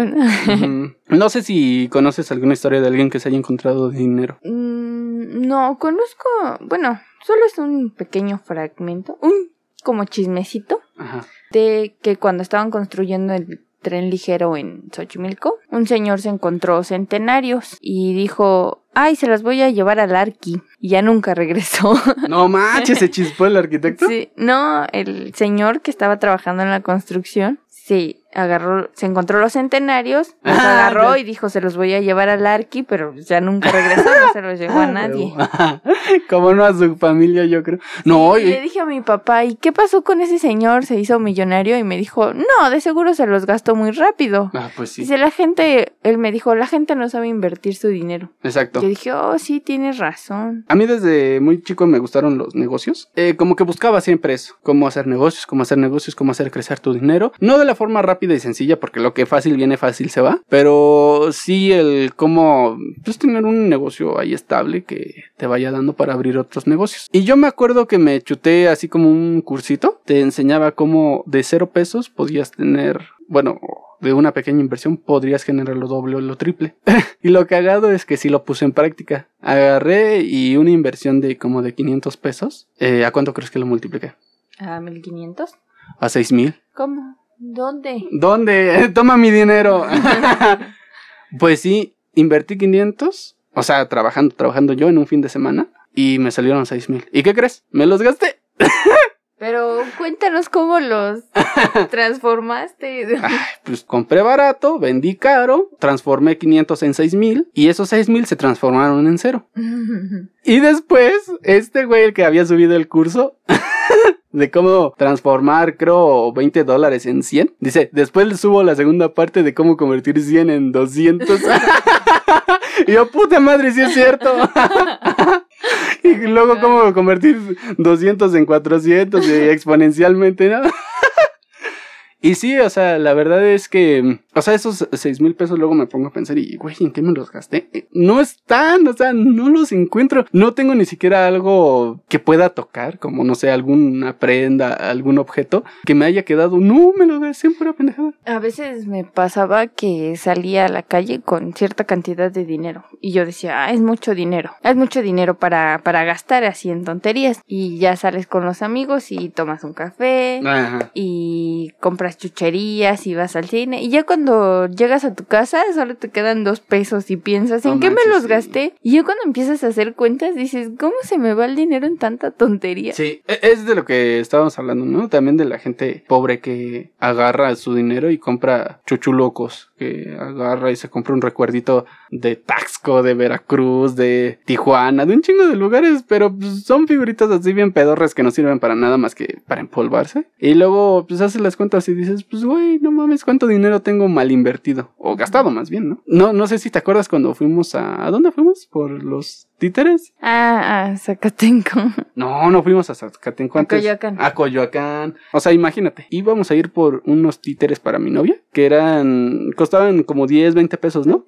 No sé si conoces alguna historia de alguien que se haya encontrado dinero. Mm, no, conozco, bueno, solo es un pequeño fragmento, un como chismecito Ajá. de que cuando estaban construyendo el tren ligero en Xochimilco, un señor se encontró centenarios y dijo, ay, se las voy a llevar al Arqui. Y ya nunca regresó. No manches, se chispó el arquitecto. Sí, no, el señor que estaba trabajando en la construcción, sí, agarró, se encontró los centenarios, los Ah, agarró y dijo, se los voy a llevar al Arqui, pero ya nunca regresó, no se los llevó a nadie. Como no a su familia, yo creo. No, Y le dije a mi papá, ¿y qué pasó con ese señor? Se hizo millonario y me dijo, no, de seguro se los gastó muy rápido. Ah, pues sí. Dice, la gente, él me dijo, la gente no sabe invertir su dinero. Exacto. Yo dije, oh, sí, tienes razón. A mí desde muy chico me gustaron los negocios. Eh, como que buscaba siempre eso. Cómo hacer negocios, cómo hacer negocios, cómo hacer crecer tu dinero. No de la forma rápida y sencilla, porque lo que fácil viene, fácil se va. Pero sí el cómo pues, tener un negocio ahí estable que te vaya dando para abrir otros negocios. Y yo me acuerdo que me chuté así como un cursito. Te enseñaba cómo de cero pesos podías tener, bueno, de una pequeña inversión podrías generar lo doble o lo triple. y lo cagado es que sí lo puse en práctica. Agarré y una inversión de como de 500 pesos. eh, ¿A cuánto crees que lo multipliqué? ¿A 1500? A 6000. ¿Cómo? ¿Dónde? ¿Dónde? Toma mi dinero. pues sí, invertí 500. O sea, trabajando, trabajando yo en un fin de semana. Y me salieron 6000. ¿Y qué crees? Me los gasté. Pero cuéntanos cómo los transformaste. Ay, pues compré barato, vendí caro, transformé 500 en 6000 y esos 6000 se transformaron en cero. Y después, este güey el que había subido el curso de cómo transformar, creo, 20 dólares en 100, dice, después le subo la segunda parte de cómo convertir 100 en 200. y yo, puta madre, sí es cierto. y luego cómo convertir 200 en 400 y exponencialmente, ¿no? Y sí, o sea, la verdad es que, o sea, esos seis mil pesos luego me pongo a pensar y, güey, ¿en qué me los gasté? Eh, No están, o sea, no los encuentro. No tengo ni siquiera algo que pueda tocar, como, no sé, alguna prenda, algún objeto que me haya quedado. No, me lo gasté en pura pendejada. A veces me pasaba que salía a la calle con cierta cantidad de dinero y yo decía, ah, es mucho dinero, es mucho dinero para, para gastar así en tonterías. Y ya sales con los amigos y tomas un café Ajá. y compras chucherías y vas al cine. Y ya cuando llegas a tu casa solo te quedan dos pesos y piensas, ¿en No qué me los sí. gasté? Y ya cuando empiezas a hacer cuentas dices, ¿cómo se me va el dinero en tanta tontería? Sí, e- es de lo que estábamos hablando, ¿no? También de la gente pobre que agarra su dinero y compra chuchulocos, que agarra y se compra un recuerdito de Taxco, de Veracruz, de Tijuana, de un chingo de lugares, pero pues, son figuritas así bien pedorres que no sirven para nada más que para empolvarse. Y luego pues haces las cuentas y dices, pues güey, no mames, cuánto dinero tengo mal invertido, o gastado más bien, ¿no? No, no sé si te acuerdas cuando fuimos a... ¿A dónde fuimos? ¿Por los títeres? Ah, ah, Zacatenco. No, no fuimos a Zacatenco A antes. Coyoacán. A Coyoacán. O sea, imagínate, íbamos a ir por unos títeres para mi novia, que eran, costaban como 10, 20 pesos, ¿no?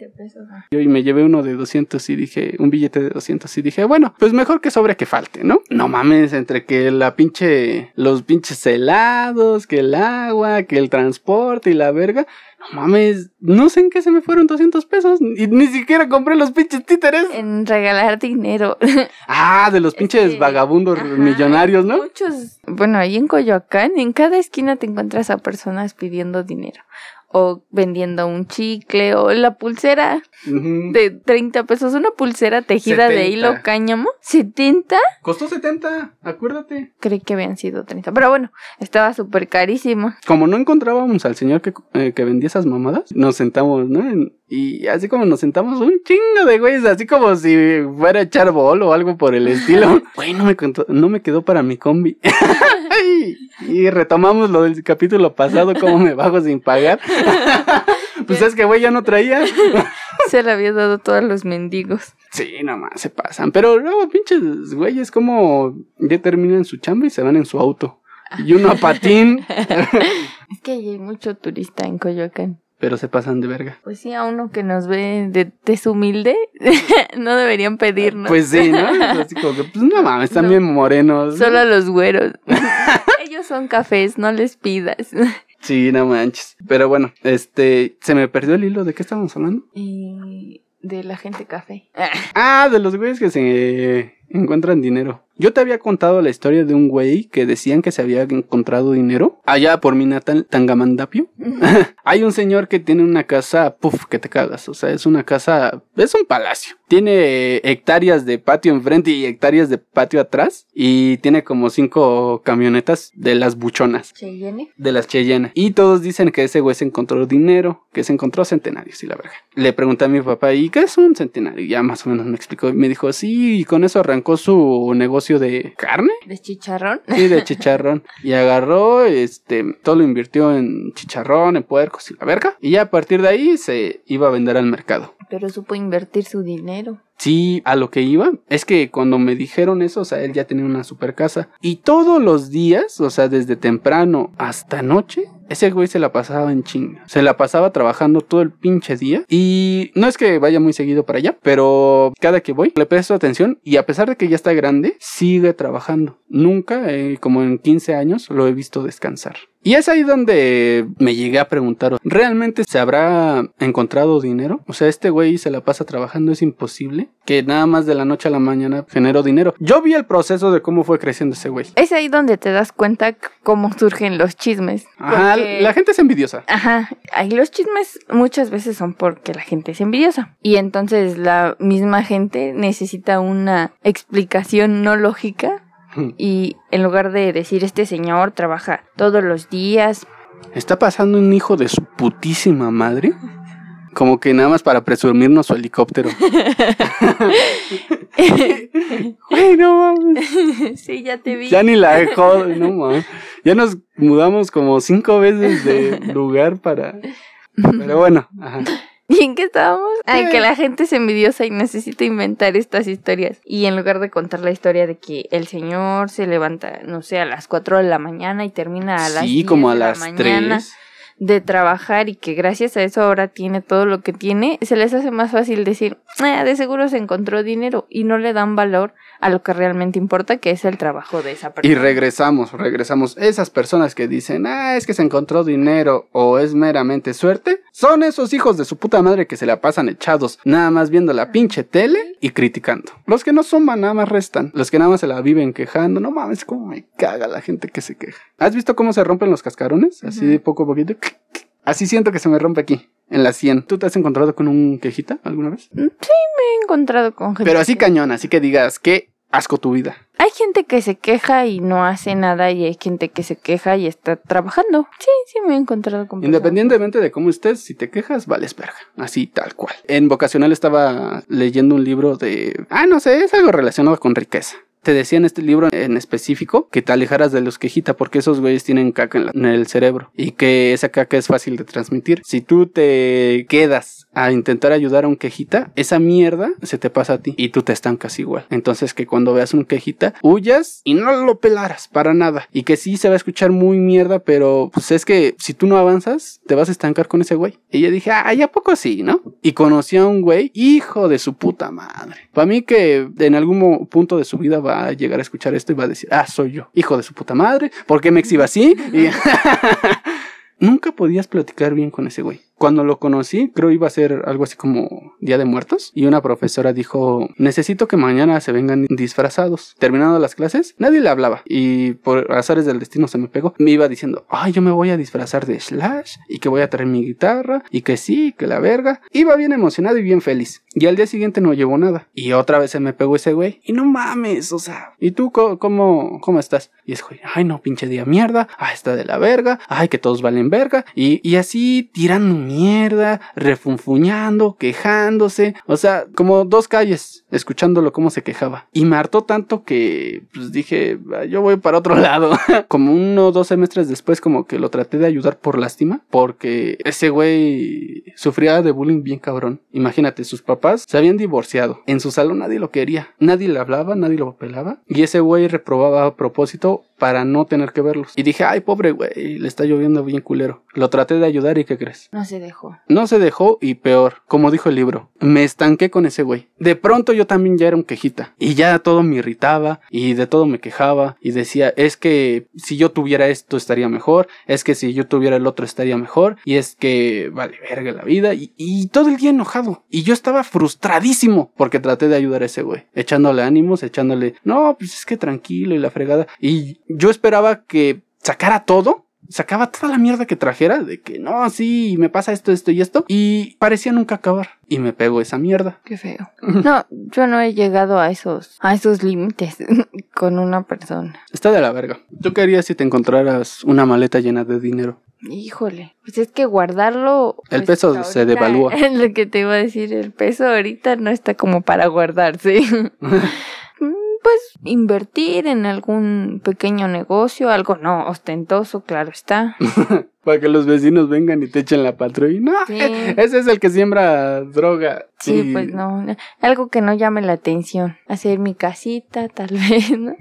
Yo y me llevé uno de 200 y dije, un billete de 200 y dije, bueno, pues mejor que sobre que falte, ¿no? No mames, entre que la pinche, los pinches helados, que el agua, que el transporte y la verga. No mames, no sé en qué se me fueron 200 pesos y ni siquiera compré los pinches títeres. En regalar dinero. Ah, de los pinches vagabundos Ajá, millonarios, ¿no? Muchos. Bueno, ahí en Coyoacán, en cada esquina te encuentras a personas pidiendo dinero. O vendiendo un chicle, o la pulsera de 30 pesos, una pulsera tejida de 70. hilo cáñamo. ¿70? Costó 70, acuérdate. Creí que habían sido 30. Pero bueno, estaba súper carísimo. Como no encontrábamos al señor que, eh, que vendía esas mamadas, nos sentamos, ¿no? En- y así como nos sentamos un chingo de güeyes, así como si fuera a echar bol o algo por el estilo. Güey, no me, contó- no me quedó para mi combi. Y retomamos lo del capítulo pasado, cómo me bajo sin pagar. pues es que, güey, ya no traía. Se le había dado a todos los mendigos. Sí, nomás se pasan. Pero luego, pinches güeyes, como ya terminan su chamba y se van en su auto. Y uno a patín. Es que hay mucho turista en Coyoacán. Pero se pasan de verga. Pues sí, a uno que nos ve de deshumilde, no deberían pedirnos. Pues sí, ¿no? Así como que, pues no mames, están No. bien morenos. Solo a los güeros. Ellos son cafés, no les pidas. Sí, no manches. Pero bueno, este, se me perdió el hilo. ¿De qué estábamos hablando? Y de la gente café. Ah, de los güeyes que se encuentran dinero. Yo te había contado la historia de un güey que decían que se había encontrado dinero allá por mi natal Tangamandapio. Hay un señor que tiene una casa, puff, que te cagas. O sea, es una casa, es un palacio. Tiene hectáreas de patio enfrente y hectáreas de patio atrás. Y tiene como cinco camionetas de las buchonas. Cheyenne. de las Cheyenne. Y todos dicen que ese güey se encontró dinero, que se encontró centenarios y la verga. Le pregunté a mi papá, ¿y qué es un centenario? Y ya más o menos me explicó. Y me dijo, sí, y con eso arrancó su negocio de carne. De chicharrón. Sí, de chicharrón. Y agarró, este, todo lo invirtió en chicharrón, en puercos y la verga. Y ya a partir de ahí se iba a vender al mercado. Pero supo invertir su dinero. Sí, a lo que iba es que cuando me dijeron eso, o sea, él ya tenía una super casa. Y todos los días, o sea, desde temprano hasta noche, ese güey se la pasaba en chinga. Se la pasaba trabajando todo el pinche día. Y no es que vaya muy seguido para allá, pero cada que voy le presto atención. Y a pesar de que ya está grande, sigue trabajando. Nunca, eh, como en 15 años, lo he visto descansar. Y es ahí donde me llegué a preguntar, ¿realmente se habrá encontrado dinero? O sea, este güey se la pasa trabajando, es imposible que nada más de la noche a la mañana generó dinero. Yo vi el proceso de cómo fue creciendo ese güey. Es ahí donde te das cuenta cómo surgen los chismes. Ajá, Porque- la gente es envidiosa. Ajá, ahí los chismes muchas veces son porque la gente es envidiosa. Y entonces la misma gente necesita una explicación no lógica. Y en lugar de decir este señor trabaja todos los días, Está pasando un hijo de su putísima madre. Como que nada más para presumirnos su helicóptero. Güey, no mames. sí, ya te vi. Ya ni la dejó, no mames. Ya nos mudamos como cinco veces de lugar para. Pero bueno, ajá. Y ¿Y en qué estábamos? Ay, que la gente es envidiosa y necesita inventar estas historias. Y en lugar de contar la historia de que el señor se levanta, no sé, a las 4 de la mañana y termina a las sí, 10 como a de la las mañana 3. De trabajar y que gracias a eso ahora tiene todo lo que tiene, se les hace más fácil decir, "Ah, de seguro se encontró dinero y no le dan valor a lo que realmente importa, que es el trabajo de esa Y persona. regresamos, regresamos. Esas personas que dicen, ah, es que se encontró dinero o es meramente suerte, son esos hijos de su puta madre que se la pasan echados, nada más viendo la pinche tele y criticando. Los que no suman, nada más restan. Los que nada más se la viven quejando, no mames, cómo me caga la gente que se queja. ¿Has visto cómo se rompen los cascarones? Así de poco a poquito. Así siento que se me rompe aquí, en la 100. ¿Tú te has encontrado con un quejita alguna vez? Mm, Sí, me he encontrado con gente. Pero así cañón, así que digas, qué asco tu vida. Hay gente que se queja y no hace nada y hay gente que se queja y está trabajando. Sí, sí me he encontrado con personas. Independientemente de cómo estés, si te quejas, vales verga. Así tal cual. En vocacional estaba leyendo un libro de... Ah, no sé, es algo relacionado con riqueza. Te decía en este libro en específico que te alejaras de los quejita porque esos güeyes tienen caca en, el cerebro y que esa caca es fácil de transmitir. Si tú te quedas a intentar ayudar a un quejita, esa mierda se te pasa a ti y tú te estancas igual. Entonces que cuando veas un quejita, huyas y no lo pelaras para nada. Y que sí se va a escuchar muy mierda, pero pues es que si tú no avanzas, te vas a estancar con ese güey. Y yo dije, ay, ¿a poco sí, no? Y conocí a un güey, hijo de su puta madre. Para mí que en algún punto de su vida va a llegar a escuchar esto y va a decir, ah, soy yo, hijo de su puta madre, ¿por qué me exhiba así? Y... Nunca podías platicar bien con ese güey. Cuando lo conocí, creo iba a ser algo así como Día de Muertos. Y una profesora dijo, necesito que mañana se vengan disfrazados. Terminando las clases, nadie le hablaba. Y por azares del destino se me pegó. Me iba diciendo, ay, yo me voy a disfrazar de Slash. Y que voy a traer mi guitarra. Y que sí, que la verga. Iba bien emocionado y bien feliz. Y al día siguiente no llevó nada. Y otra vez se me pegó ese güey. Y no mames, o sea. ¿Y tú cómo, cómo estás? Y es güey, ay no, pinche día mierda. Ah, está de la verga. Ay, que todos valen verga. Y, y así tirando mierda, refunfuñando, quejándose. O sea, como dos calles, escuchándolo cómo se quejaba. Y me hartó tanto que pues dije, "Ah, yo voy para otro lado. como uno o dos semestres después, como que lo traté de ayudar por lástima. Porque ese güey sufría de bullying bien cabrón. Imagínate, sus papás se habían divorciado. En su salón nadie lo quería. Nadie le hablaba, nadie lo pelaba. Y ese güey reprobaba a propósito para no tener que verlos. Y dije, ay, pobre güey, le está lloviendo bien culero. Lo traté de ayudar y ¿qué crees? No dejó. No se dejó y peor, como dijo el libro, me estanqué con ese güey. De pronto yo también ya era un quejita y ya todo me irritaba y de todo me quejaba y decía, es que si yo tuviera esto estaría mejor, es que si yo tuviera el otro estaría mejor y es que vale verga la vida y, y todo el día enojado. Y yo estaba frustradísimo porque traté de ayudar a ese güey, echándole ánimos, echándole, no, pues es que tranquilo y la fregada. Y yo esperaba que sacara todo sacaba toda la mierda que trajera de que no, sí, me pasa esto, esto y esto y parecía nunca acabar y me pegó esa mierda. Qué feo. No, yo no he llegado a esos, a esos límites con una persona. Está de la verga. ¿Tú qué harías si te encontraras una maleta llena de dinero? Híjole, pues es que guardarlo. El pues, peso se devalúa. Es lo que te iba a decir, el peso ahorita no está como para guardarse. Pues invertir en algún pequeño negocio, algo no ostentoso, claro está. Para que los vecinos vengan y te echen la patrulla. No, Sí. ese es el que siembra droga. Sí, Y- pues no, algo que no llame la atención. Hacer mi casita, tal vez, ¿no?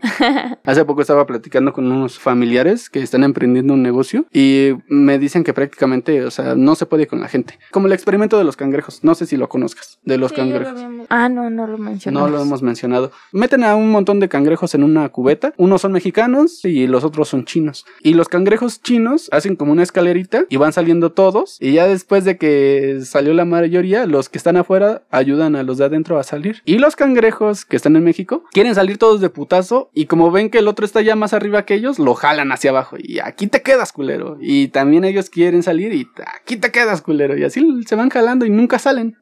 Hace poco estaba platicando con unos familiares que están emprendiendo un negocio y me dicen que prácticamente, o sea, no se puede con la gente. Como el experimento de los cangrejos. No sé si lo conozcas, de los Sí, lo cangrejos. habíamos- Ah, no, no lo mencionamos. No lo hemos mencionado. Meten a un montón de cangrejos en una cubeta. Unos son mexicanos y los otros son chinos. Y los cangrejos chinos hacen como una escalerita y van saliendo todos. Y ya después de que salió la mayoría, los que están afuera ayudan a los de adentro a salir. Y los cangrejos que están en México quieren salir todos de putazo. Y como ven que el otro está ya más arriba que ellos, lo jalan hacia abajo. Y aquí te quedas, culero. Y también ellos quieren salir y aquí te quedas, culero. Y así se van jalando y nunca salen.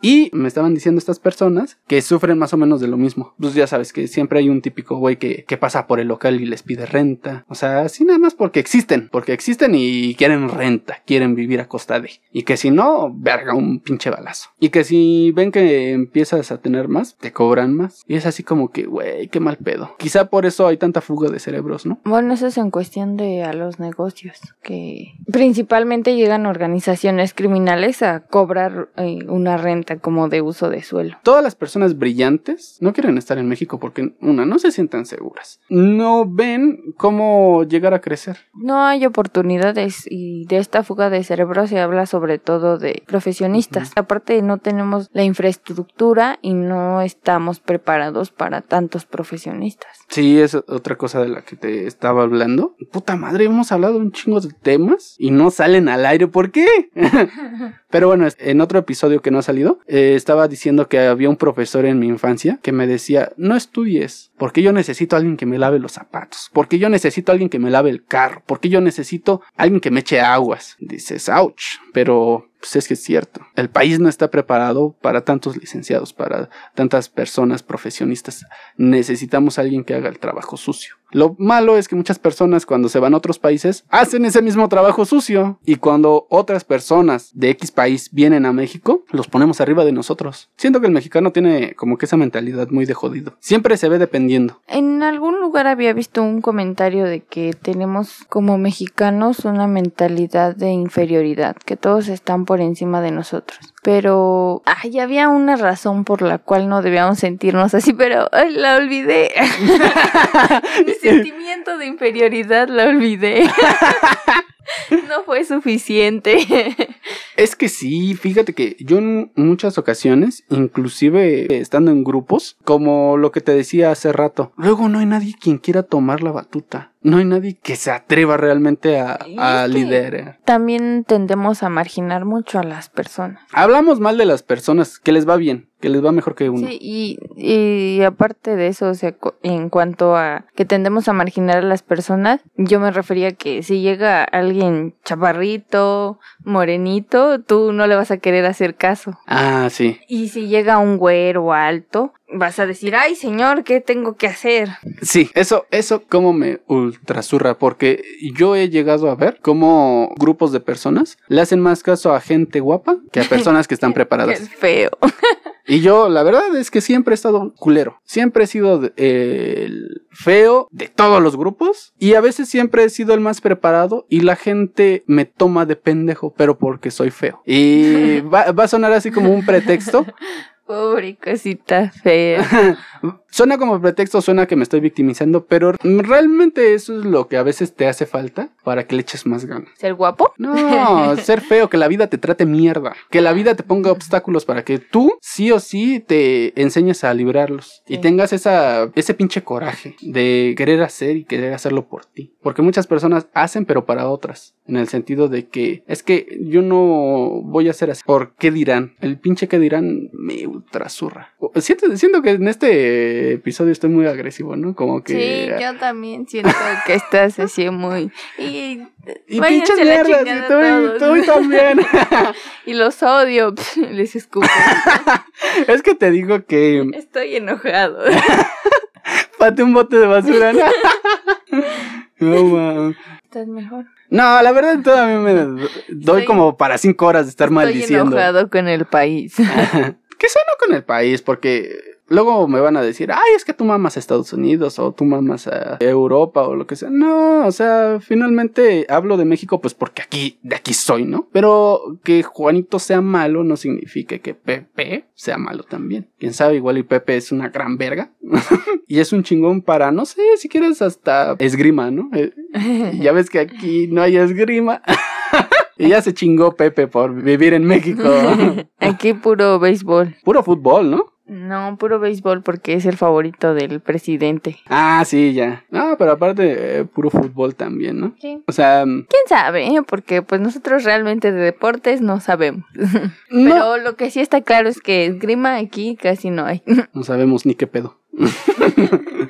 Y me estaban diciendo estas personas que sufren más o menos de lo mismo. Pues ya sabes que siempre hay un típico güey que, que pasa por el local y les pide renta. O sea, así nada más porque existen. Porque existen y quieren renta. Quieren vivir a costa de. Y que si no, verga un pinche balazo. Y que si ven que empiezas a tener más, te cobran más. Y es así como que, güey, qué mal pedo. Quizá por eso hay tanta fuga de cerebros, ¿no? Bueno, eso es en cuestión de a los negocios, que principalmente llegan organizaciones criminales a cobrar eh, una renta como de uso de suelo. Todas las personas brillantes no quieren estar en México porque, una, no se sientan seguras. No ven cómo llegar a crecer. No hay oportunidades y de esta fuga de cerebro se habla sobre todo de profesionistas. Aparte no tenemos la infraestructura y no estamos preparados para tantos profesionistas. Sí, es otra cosa de la que te estaba hablando. Puta madre, hemos hablado un chingo de temas y no salen al aire. ¿Por qué? Pero bueno, en otro episodio que no ha salido, eh, estaba diciendo que había un profesor en mi infancia que me decía, no estudies, porque yo necesito a alguien que me lave los zapatos, porque yo necesito a alguien que me lave el carro, porque yo necesito a alguien que me eche aguas. Dices, ouch, pero pues es que es cierto. El país no está preparado para tantos licenciados, para tantas personas profesionistas. Necesitamos a alguien que haga el trabajo sucio. Lo malo es que muchas personas cuando se van a otros países hacen ese mismo trabajo sucio y cuando otras personas de X país vienen a México, los ponemos arriba de nosotros. Siento que el mexicano tiene como que esa mentalidad muy de jodido. Siempre se ve dependiendo. En algún lugar había visto un comentario de que tenemos como mexicanos una mentalidad de inferioridad, que todos están por encima de nosotros. Pero ay, había una razón por la cual no debíamos sentirnos así, pero ay, la olvidé. Mi sentimiento de inferioridad la olvidé. no fue suficiente. Es que sí, fíjate que yo en muchas ocasiones, inclusive estando en grupos, como lo que te decía hace rato, luego no hay nadie quien quiera tomar la batuta. No hay nadie que se atreva realmente a, a liderar. También tendemos a marginar mucho a las personas. Hablamos mal de las personas, que les va bien, que les va mejor que uno. Sí, y, y aparte de eso, o sea, en cuanto a que tendemos a marginar a las personas, yo me refería que si llega alguien chaparrito, morenito, tú no le vas a querer hacer caso. Ah, sí. Y si llega un güero alto, vas a decir, ay señor, ¿qué tengo que hacer? Sí, eso, eso como me ultrasurra, porque yo he llegado a ver cómo grupos de personas le hacen más caso a gente guapa que a personas que están Qué preparadas. feo. Y yo, la verdad es que siempre he estado culero. Siempre he sido el feo de todos los grupos. Y a veces siempre he sido el más preparado. Y la gente me toma de pendejo, pero porque soy feo. Y va, va a sonar así como un pretexto. Pobre cosita fea. Suena como pretexto, suena que me estoy victimizando, pero realmente eso es lo que a veces te hace falta para que le eches más ganas. ¿Ser guapo? No, ser feo, que la vida te trate mierda, que la vida te ponga obstáculos para que tú sí o sí te enseñes a librarlos y tengas esa, ese pinche coraje de querer hacer y querer hacerlo por ti. Porque muchas personas hacen pero para otras, en el sentido de que es que yo no voy a hacer así. ¿Por qué dirán? El pinche que dirán me ultrasurra. Siento, siento que en este episodio estoy muy agresivo, ¿no? Como que... Sí, yo también siento que estás así muy... Y, Y pinches mierdas, y tú, también. y los odio, les escupo. es que te digo que Estoy enojado. pate un bote de basura. No, no mames. Estás mejor. No, la verdad todavía me doy Estoy- como para cinco horas de estar Estoy maldiciendo. enojado con el país. que no con el país, porque luego me van a decir, ay, es que tú mamas a Estados Unidos o tú mamas a Europa o lo que sea. No, o sea, finalmente hablo de México pues porque aquí, de aquí soy, ¿no? Pero que Juanito sea malo no significa que Pepe sea malo también. Quién sabe, igual y Pepe es una gran verga. y es un chingón para, no sé, si quieres hasta esgrima, ¿no? Eh, ya ves que aquí no hay esgrima. y ya se chingó Pepe por vivir en México. Aquí puro béisbol. Puro fútbol, ¿no? No, puro béisbol porque es el favorito del presidente. Ah, sí, ya. No, pero aparte, eh, puro fútbol también, ¿no? Sí. O sea, mm, ¿Quién sabe? eh? Porque pues nosotros realmente de deportes no sabemos. no, Pero lo que sí está claro es que esgrima aquí casi no hay. no sabemos ni qué pedo.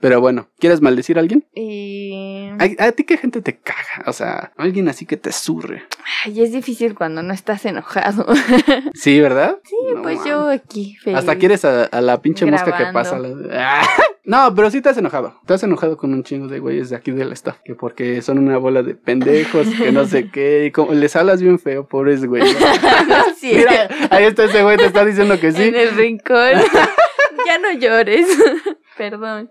Pero bueno, ¿quieres maldecir a alguien? Y... ¿A, a ti qué gente te caga? O sea, alguien así que te surre. Ay, es difícil cuando no estás enojado. Sí, ¿verdad? Sí, No pues yo aquí feliz. Hasta quieres a, a la pinche mosca que pasa. la- Ah, No, pero sí te has enojado. Te has enojado con un chingo de güeyes de aquí del staff. Que porque son una bola de pendejos, que no sé qué. Y como les hablas bien feo, pobres güey. Sí. Mira, ahí está ese güey, te está diciendo que sí. En el rincón. ya no llores. Perdón.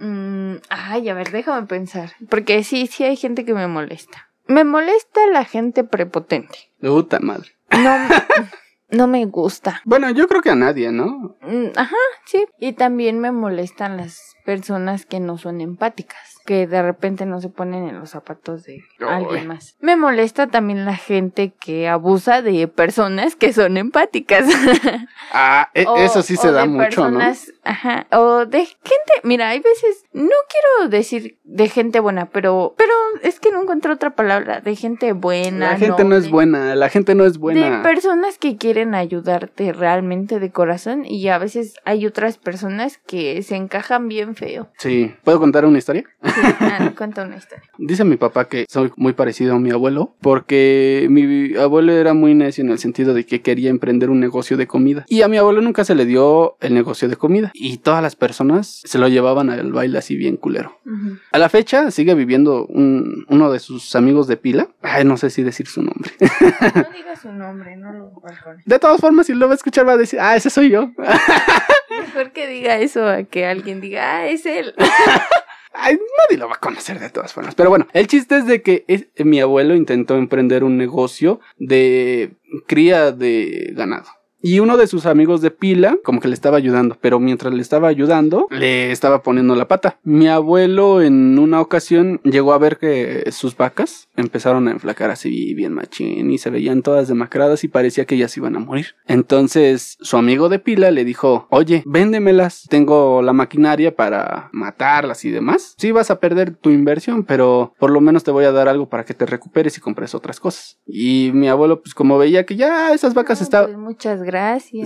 Mm, ay, a ver, déjame pensar. Porque sí, sí hay gente que me molesta. Me molesta la gente prepotente. Puta madre. No, no me gusta. Bueno, yo creo que a nadie, ¿no? Mm, Ajá, sí. Y también me molestan las personas que no son empáticas, que de repente no se ponen en los zapatos de alguien más. Me molesta también la gente que abusa de personas que son empáticas. Ah, e- O- eso sí se o da de mucho, ¿no? personas, Ajá. O de gente, mira, hay veces, no quiero decir de gente buena, pero, pero es que no encuentro otra palabra, de gente buena. La gente no es buena, la gente no es De buena. personas que quieren ayudarte realmente de corazón y a veces hay otras personas que se encajan bien feo. Sí, ¿puedo contar una historia? Ah, cuenta una historia. Dice mi papá que soy muy parecido a mi abuelo porque mi abuelo era muy necio en el sentido de que quería emprender un negocio de comida. Y a mi abuelo nunca se le dio el negocio de comida. Y todas las personas se lo llevaban al baile así bien culero. A la fecha sigue viviendo un- uno de sus amigos de pila. Ay, no sé si decir su nombre. No digas su nombre, no lo balcones. De todas formas, si lo va a escuchar va a decir, ah, ese soy yo. Mejor que diga eso a que alguien diga, ah, es él. Ay, nadie lo va a conocer de todas formas. Pero bueno, el chiste es de que mi abuelo intentó emprender un negocio de cría de ganado. Y uno de sus amigos de pila, como que le estaba ayudando, pero mientras le estaba ayudando, le estaba poniendo la pata. Mi abuelo en una ocasión llegó a ver que sus vacas empezaron a enflacar así bien machín y se veían todas demacradas y parecía que ellas iban a morir. Entonces su amigo de pila le dijo, oye, véndemelas, tengo la maquinaria para matarlas y demás. Sí vas a perder tu inversión, pero por lo menos te voy a dar algo para que te recuperes y compres otras cosas. Y mi abuelo, pues como veía que ya esas vacas No, estaban... pues, muchas gracias.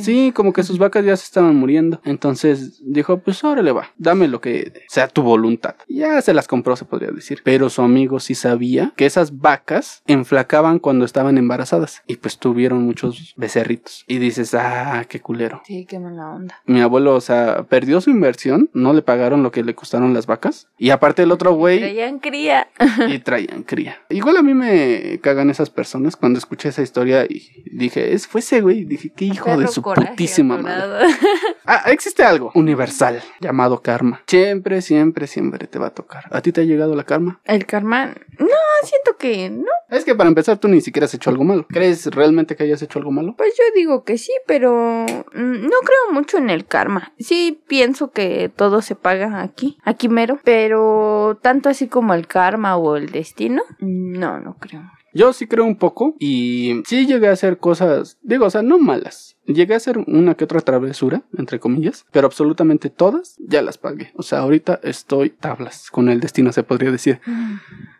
Sí, como que sus vacas ya se estaban muriendo. Entonces dijo, pues órale va, dame lo que sea tu voluntad. Y Ya se las compró, se podría decir. Pero su amigo sí sabía que esas vacas enflacaban cuando estaban embarazadas. Y pues tuvieron muchos becerritos. Y dices, ah, qué culero. Sí, qué mala onda. Mi abuelo, o sea, perdió su inversión, no le pagaron lo que le costaron las vacas. Y aparte el otro güey Traían cría. y traían cría. Igual a mí me cagan esas personas cuando escuché esa historia y dije, es fue ese güey. Dije, qué hijo de su putísima madre. Ah, existe algo universal llamado karma. Siempre, siempre, siempre te va a tocar. ¿A ti te ha llegado la karma? El karma. No, siento que no. Es que para empezar tú ni siquiera has hecho algo malo. ¿Crees realmente que hayas hecho algo malo? Pues yo digo que sí, pero mm, no creo mucho en el karma. Sí pienso que todo se paga aquí, aquí mero, pero tanto así como el karma o el destino, no, no creo. Yo sí creo un poco y sí llegué a hacer cosas, digo, o sea, no malas. Llegué a hacer una que otra travesura, entre comillas, pero absolutamente todas ya las pagué. O sea, ahorita estoy tablas con el destino, se podría decir.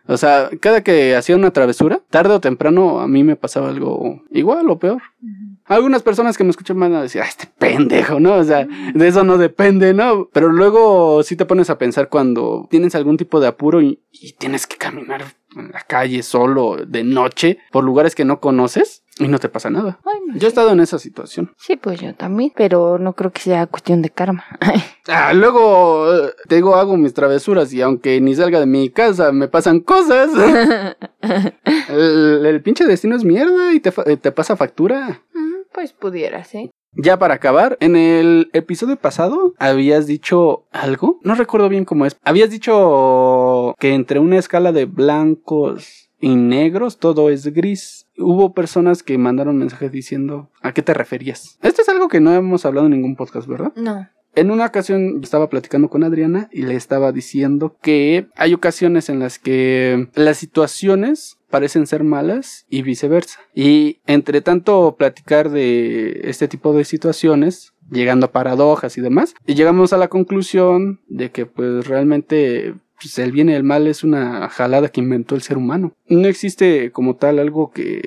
O sea, cada que hacía una travesura, tarde o temprano a mí me pasaba algo igual o peor. Algunas personas que me escuchan van a decir, ah, este pendejo, ¿no? O sea, de eso no depende, ¿no? Pero luego sí te pones a pensar cuando tienes algún tipo de apuro y, y tienes que caminar en la calle solo de noche por lugares que no conoces y no te pasa nada. Yo he estado en esa situación. Sí, pues yo también, pero no creo que sea cuestión de karma. Ah, luego, eh, te digo, hago mis travesuras y aunque ni salga de mi casa me pasan cosas. el, el pinche destino es mierda y te, eh, te pasa factura. Mm, pues pudiera, ¿sí? Ya para acabar, en el episodio pasado habías dicho algo, no recuerdo bien cómo es. Habías dicho que entre una escala de blancos y negros todo es gris. Hubo personas que mandaron mensajes diciendo a qué te referías. Esto es algo que no hemos hablado en ningún podcast, ¿verdad? No. En una ocasión estaba platicando con Adriana y le estaba diciendo que hay ocasiones en las que las situaciones parecen ser malas y viceversa. Y entre tanto platicar de este tipo de situaciones, llegando a paradojas y demás, y llegamos a la conclusión de que pues realmente pues, el bien y el mal es una jalada que inventó el ser humano. No existe como tal algo que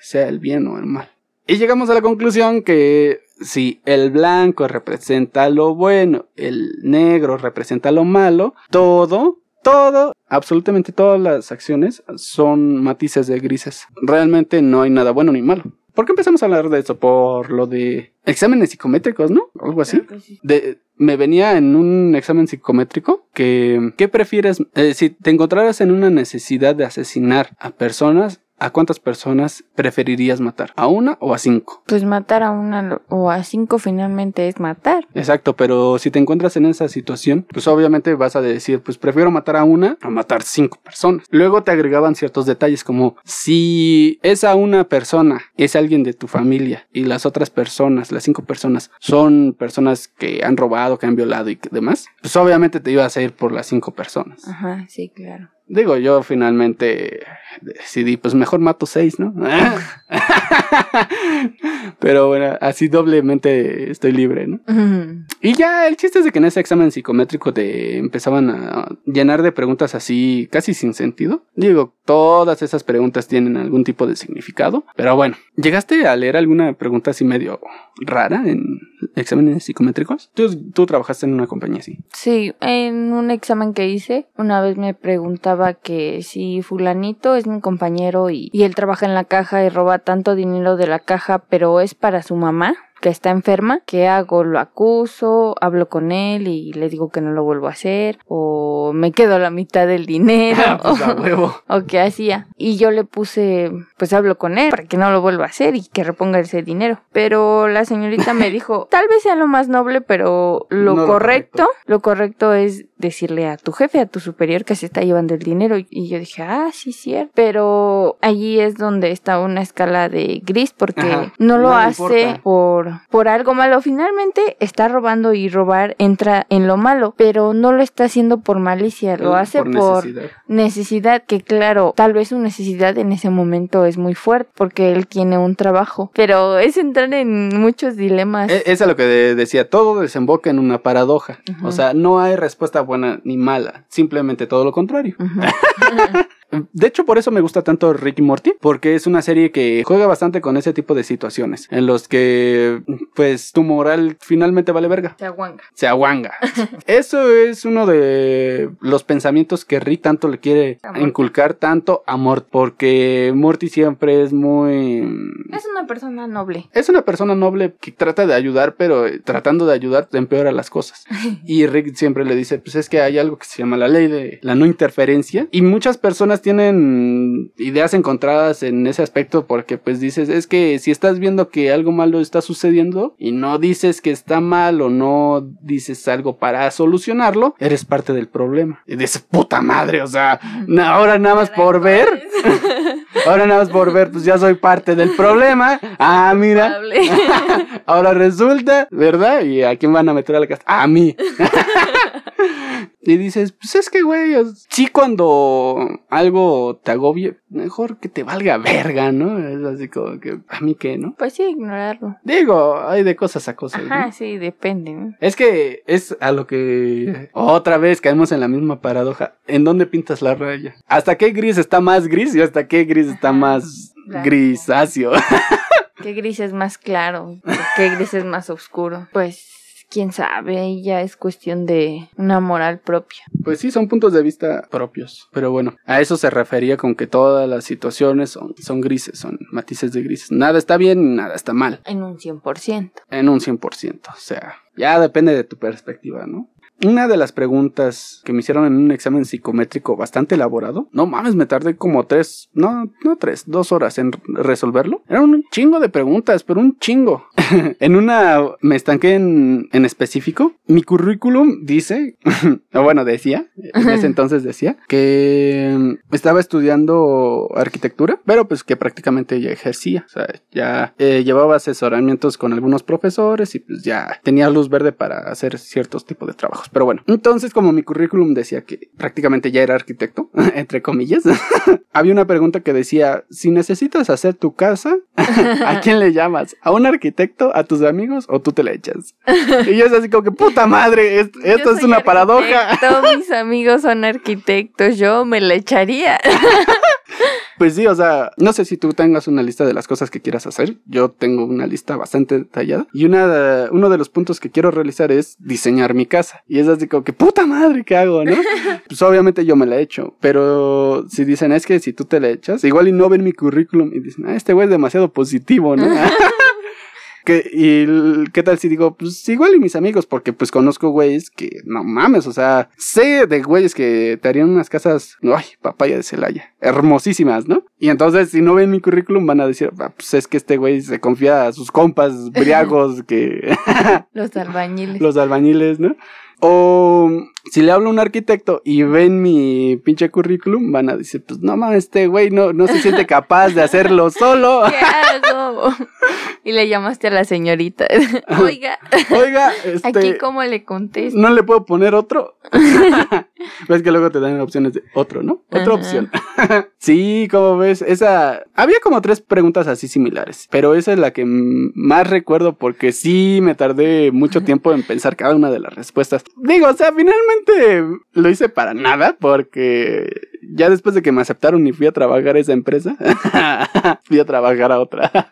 sea el bien o el mal. Y llegamos a la conclusión que si el blanco representa lo bueno, el negro representa lo malo, todo, todo, absolutamente todas las acciones son matices de grises. Realmente no hay nada bueno ni malo. ¿Por qué empezamos a hablar de eso? Por lo de exámenes psicométricos, ¿no? Algo así. Sí. De, me venía en un examen psicométrico que, ¿qué prefieres? Eh, si te encontraras en una necesidad de asesinar a personas, ¿A cuántas personas preferirías matar? ¿A una o a cinco? Pues matar a una o a cinco finalmente es matar. Exacto, pero si te encuentras en esa situación, pues obviamente vas a decir, pues prefiero matar a una a matar cinco personas. Luego te agregaban ciertos detalles como si esa una persona es alguien de tu familia y las otras personas, las cinco personas, son personas que han robado, que han violado y demás, pues obviamente te ibas a ir por las cinco personas. Ajá, sí, claro. Digo, yo finalmente decidí, pues mejor mato seis, ¿no? Pero bueno, así doblemente estoy libre, ¿no? Y ya el chiste es de que en ese examen psicométrico te empezaban a llenar de preguntas así, casi sin sentido. Digo, todas esas preguntas tienen algún tipo de significado. Pero bueno, ¿llegaste a leer alguna pregunta así medio rara en exámenes psicométricos? Tú, tú trabajaste en una compañía así. Sí, en un examen que hice, una vez me preguntaba que si fulanito es mi compañero y, y él trabaja en la caja y roba tanto dinero de la caja, pero es para su mamá que está enferma, ¿qué hago? ¿Lo acuso? ¿Hablo con él y le digo que no lo vuelvo a hacer? ¿O me quedo a la mitad del dinero? pues a huevo. ¿O qué hacía? Y yo le puse, pues hablo con él para que no lo vuelva a hacer y que reponga ese dinero. Pero la señorita me dijo, tal vez sea lo más noble, pero lo, No lo correcto, lo correcto es decirle a tu jefe, a tu superior que se está llevando el dinero. Y yo dije, ah, sí, cierto. Pero allí es donde está una escala de gris porque Ajá. no lo No hace importa. por, por algo malo. Finalmente está robando y robar entra en lo malo, pero no lo está haciendo por malicia, lo hace por, necesidad. necesidad, que claro, tal vez su necesidad en ese momento es muy fuerte porque él tiene un trabajo, pero es entrar en muchos dilemas. E- Es a lo que de- decía, todo desemboca en una paradoja. O sea, no hay respuesta buena ni mala, simplemente todo lo contrario. De hecho, por eso me gusta tanto Rick y Morty, porque es una serie que juega bastante con ese tipo de situaciones, en los que, pues, tu moral finalmente vale verga. Se aguanga. Se aguanga. Eso es uno de los pensamientos que Rick tanto le quiere inculcar tanto a Morty, porque Morty siempre es muy... Es una persona noble. Es una persona noble que trata de ayudar, pero eh, tratando de ayudar empeora las cosas. Y Rick siempre le dice, pues es que hay algo que se llama la ley de la no interferencia. Y muchas personas tienen ideas encontradas en ese aspecto porque pues dices, es que si estás viendo que algo malo está sucediendo y no dices que está mal o no dices algo para solucionarlo, eres parte del problema. Y dices, puta madre, o sea, ahora nada más por ver, ahora nada más por ver, pues ya soy parte del problema. Ah, mira. Ahora resulta, ¿verdad? ¿Y a quién van a meter a la casa? A mí. y dices, pues es que, güey, sí cuando algo te agobie, mejor que te valga verga, ¿no? Es así como que, ¿a mí qué, no? Pues sí, ignorarlo. Digo, hay de cosas a cosas, ¿no? Ajá, sí, depende. ¿no? Es que es a lo que otra vez caemos en la misma paradoja. ¿En dónde pintas la raya? ¿Hasta qué gris está más gris y hasta qué gris está más grisáceo? ¿Qué gris es más claro? ¿Qué gris es más oscuro? Pues quién sabe, ahí ya es cuestión de una moral propia. Pues sí, son puntos de vista propios. Pero bueno, a eso se refería con que todas las situaciones son, son grises, son matices de grises. Nada está bien y nada está mal. En un 100%. En un 100%. O sea, ya depende de tu perspectiva, ¿no? Una de las preguntas que me hicieron en un examen psicométrico bastante elaborado, no mames, me tardé como tres, no, no tres, dos horas en resolverlo. Eran un chingo de preguntas, pero un chingo. en una me estanqué en, en específico. Mi currículum dice, o bueno, decía, en ese entonces decía, que estaba estudiando arquitectura, pero pues que prácticamente ya ejercía. O sea, ya eh, llevaba asesoramientos con algunos profesores y pues ya tenía luz verde para hacer ciertos tipos de trabajos. Pero bueno, entonces como mi currículum decía que prácticamente ya era arquitecto, entre comillas, había una pregunta que decía, si necesitas hacer tu casa, ¿a quién le llamas? ¿A un arquitecto, a tus amigos o tú te la echas? Y yo es así como que, puta madre, es- esto es una paradoja. arquitecto, mis amigos son arquitectos, yo me la echaría. Pues sí, o sea, no sé si tú tengas una lista de las cosas que quieras hacer. Yo tengo una lista bastante detallada. Y una de- uno de los puntos que quiero realizar es diseñar mi casa. Y es así como que, puta madre, ¿qué hago, no? pues obviamente yo me la echo. Pero si dicen, es que si tú te la echas, igual y no ven mi currículum y dicen, ah, este güey es demasiado positivo, ¿no? ¿Qué, ¿Y qué tal si digo, pues igual y mis amigos? Porque pues conozco güeyes que, no mames, o sea, sé de güeyes que te harían unas casas, ay, papaya de Celaya, hermosísimas, ¿no? Y entonces si no ven mi currículum van a decir, "Ah, pues es que este güey se confía a sus compas briagos que Los albañiles. los albañiles, ¿no? O si le hablo a un arquitecto y ven mi pinche currículum, van a decir, pues no mames, este güey no, no se siente capaz de hacerlo solo. ¿Qué hago? Y le llamaste a la señorita. Oiga, Oiga, este... aquí cómo le contesto. ¿No le puedo poner otro? ves que luego te dan opciones de otro, ¿no? Otra Ajá. opción. sí, como ves, esa... Había como tres preguntas así similares, pero esa es la que más recuerdo porque sí me tardé mucho tiempo en pensar cada una de las respuestas. Digo, o sea, finalmente lo hice para nada porque ya después de que me aceptaron y fui a trabajar a esa empresa, fui a trabajar a otra.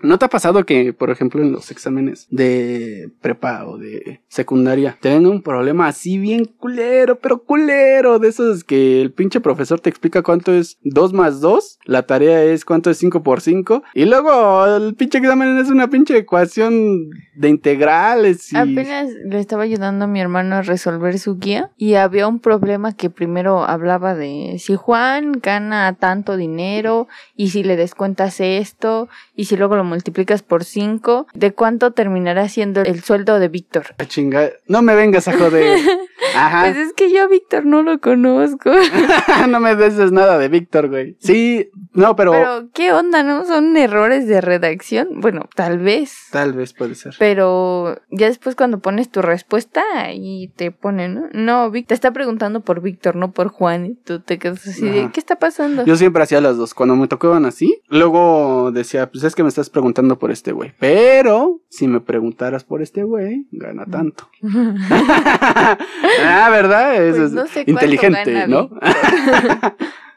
¿No te ha pasado que, por ejemplo, en los exámenes de prepa o de secundaria te den un problema así bien culero, pero culero, de esos que el pinche profesor te explica cuánto es 2 más 2, la tarea es cuánto es 5 por 5, y luego el pinche examen es una pinche ecuación de integrales y... Apenas le estaba ayudando a mi hermano a resolver su guía y había un problema que primero hablaba de si Juan gana tanto dinero y si le descuentas esto y si luego lo multiplicas por 5, ¿de cuánto terminará siendo el sueldo de Víctor? Ah, chinga, no me vengas a joder. Ajá. Pues es que yo a Víctor no lo conozco. no me des nada de Víctor, güey. Sí, no, pero, Pero, ¿qué onda, no? ¿Son errores de redacción? Bueno, tal vez. tal vez puede ser. Pero ya después cuando pones tu respuesta y te ponen, ¿no? No, Vic- te está preguntando por Víctor, no por Juan. Y tú te quedas así de. ¿qué está pasando? Yo siempre hacía las dos. Cuando me tocaban así, luego decía, pues es que me estás preguntando por este güey. Pero si me preguntaras por este güey, gana tanto. ah, ¿verdad? Eso Pues es no sé cuánto inteligente, gana ¿no?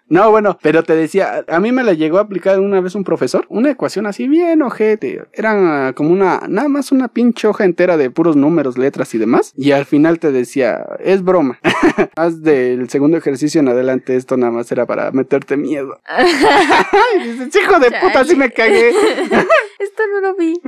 No, bueno, pero te decía, a mí me la llegó a aplicar una vez un profesor, una ecuación así bien ojete. Era como una, nada más una pinche hoja entera de puros números, letras y demás. Y al final te decía, es broma. Haz del segundo ejercicio en adelante, esto nada más era para meterte miedo. y dices, hijo de puta, sí me cagué. Esto no lo vi.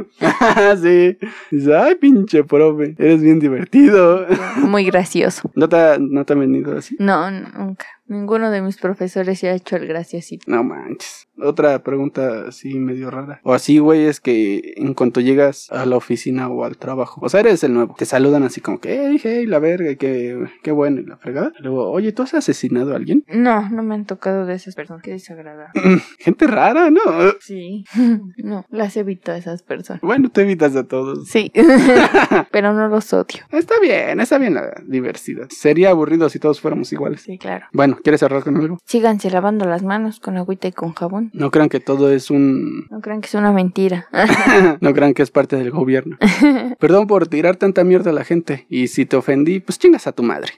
sí. Dices, ay, pinche profe, eres bien divertido. Muy gracioso. ¿No te, ha- no te han venido así? No, nunca. Ninguno de mis profesores se ha hecho el graciosito. No manches. Otra pregunta así medio rara. O así, güey, es que en cuanto llegas a la oficina o al trabajo, o sea, eres el nuevo, te saludan así como que, hey, hey, la verga, qué, qué bueno, y la fregada. Luego, oye, ¿tú has asesinado a alguien? No, no me han tocado de esas personas. Qué desagradable. Gente rara, ¿no? Sí. No, las evito a esas personas. Bueno, te evitas a todos. Sí. Pero no los odio. Está bien, está bien la diversidad. Sería aburrido si todos fuéramos iguales. Sí, claro. Bueno, ¿quieres cerrar con algo? Síganse lavando las manos con agüita y con jabón. No crean que todo es un... No crean que es una mentira. no crean que es parte del gobierno. Perdón por tirar tanta mierda a la gente. Y si te ofendí, pues chingas a tu madre.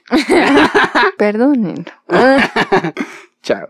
Perdónenlo. Chao.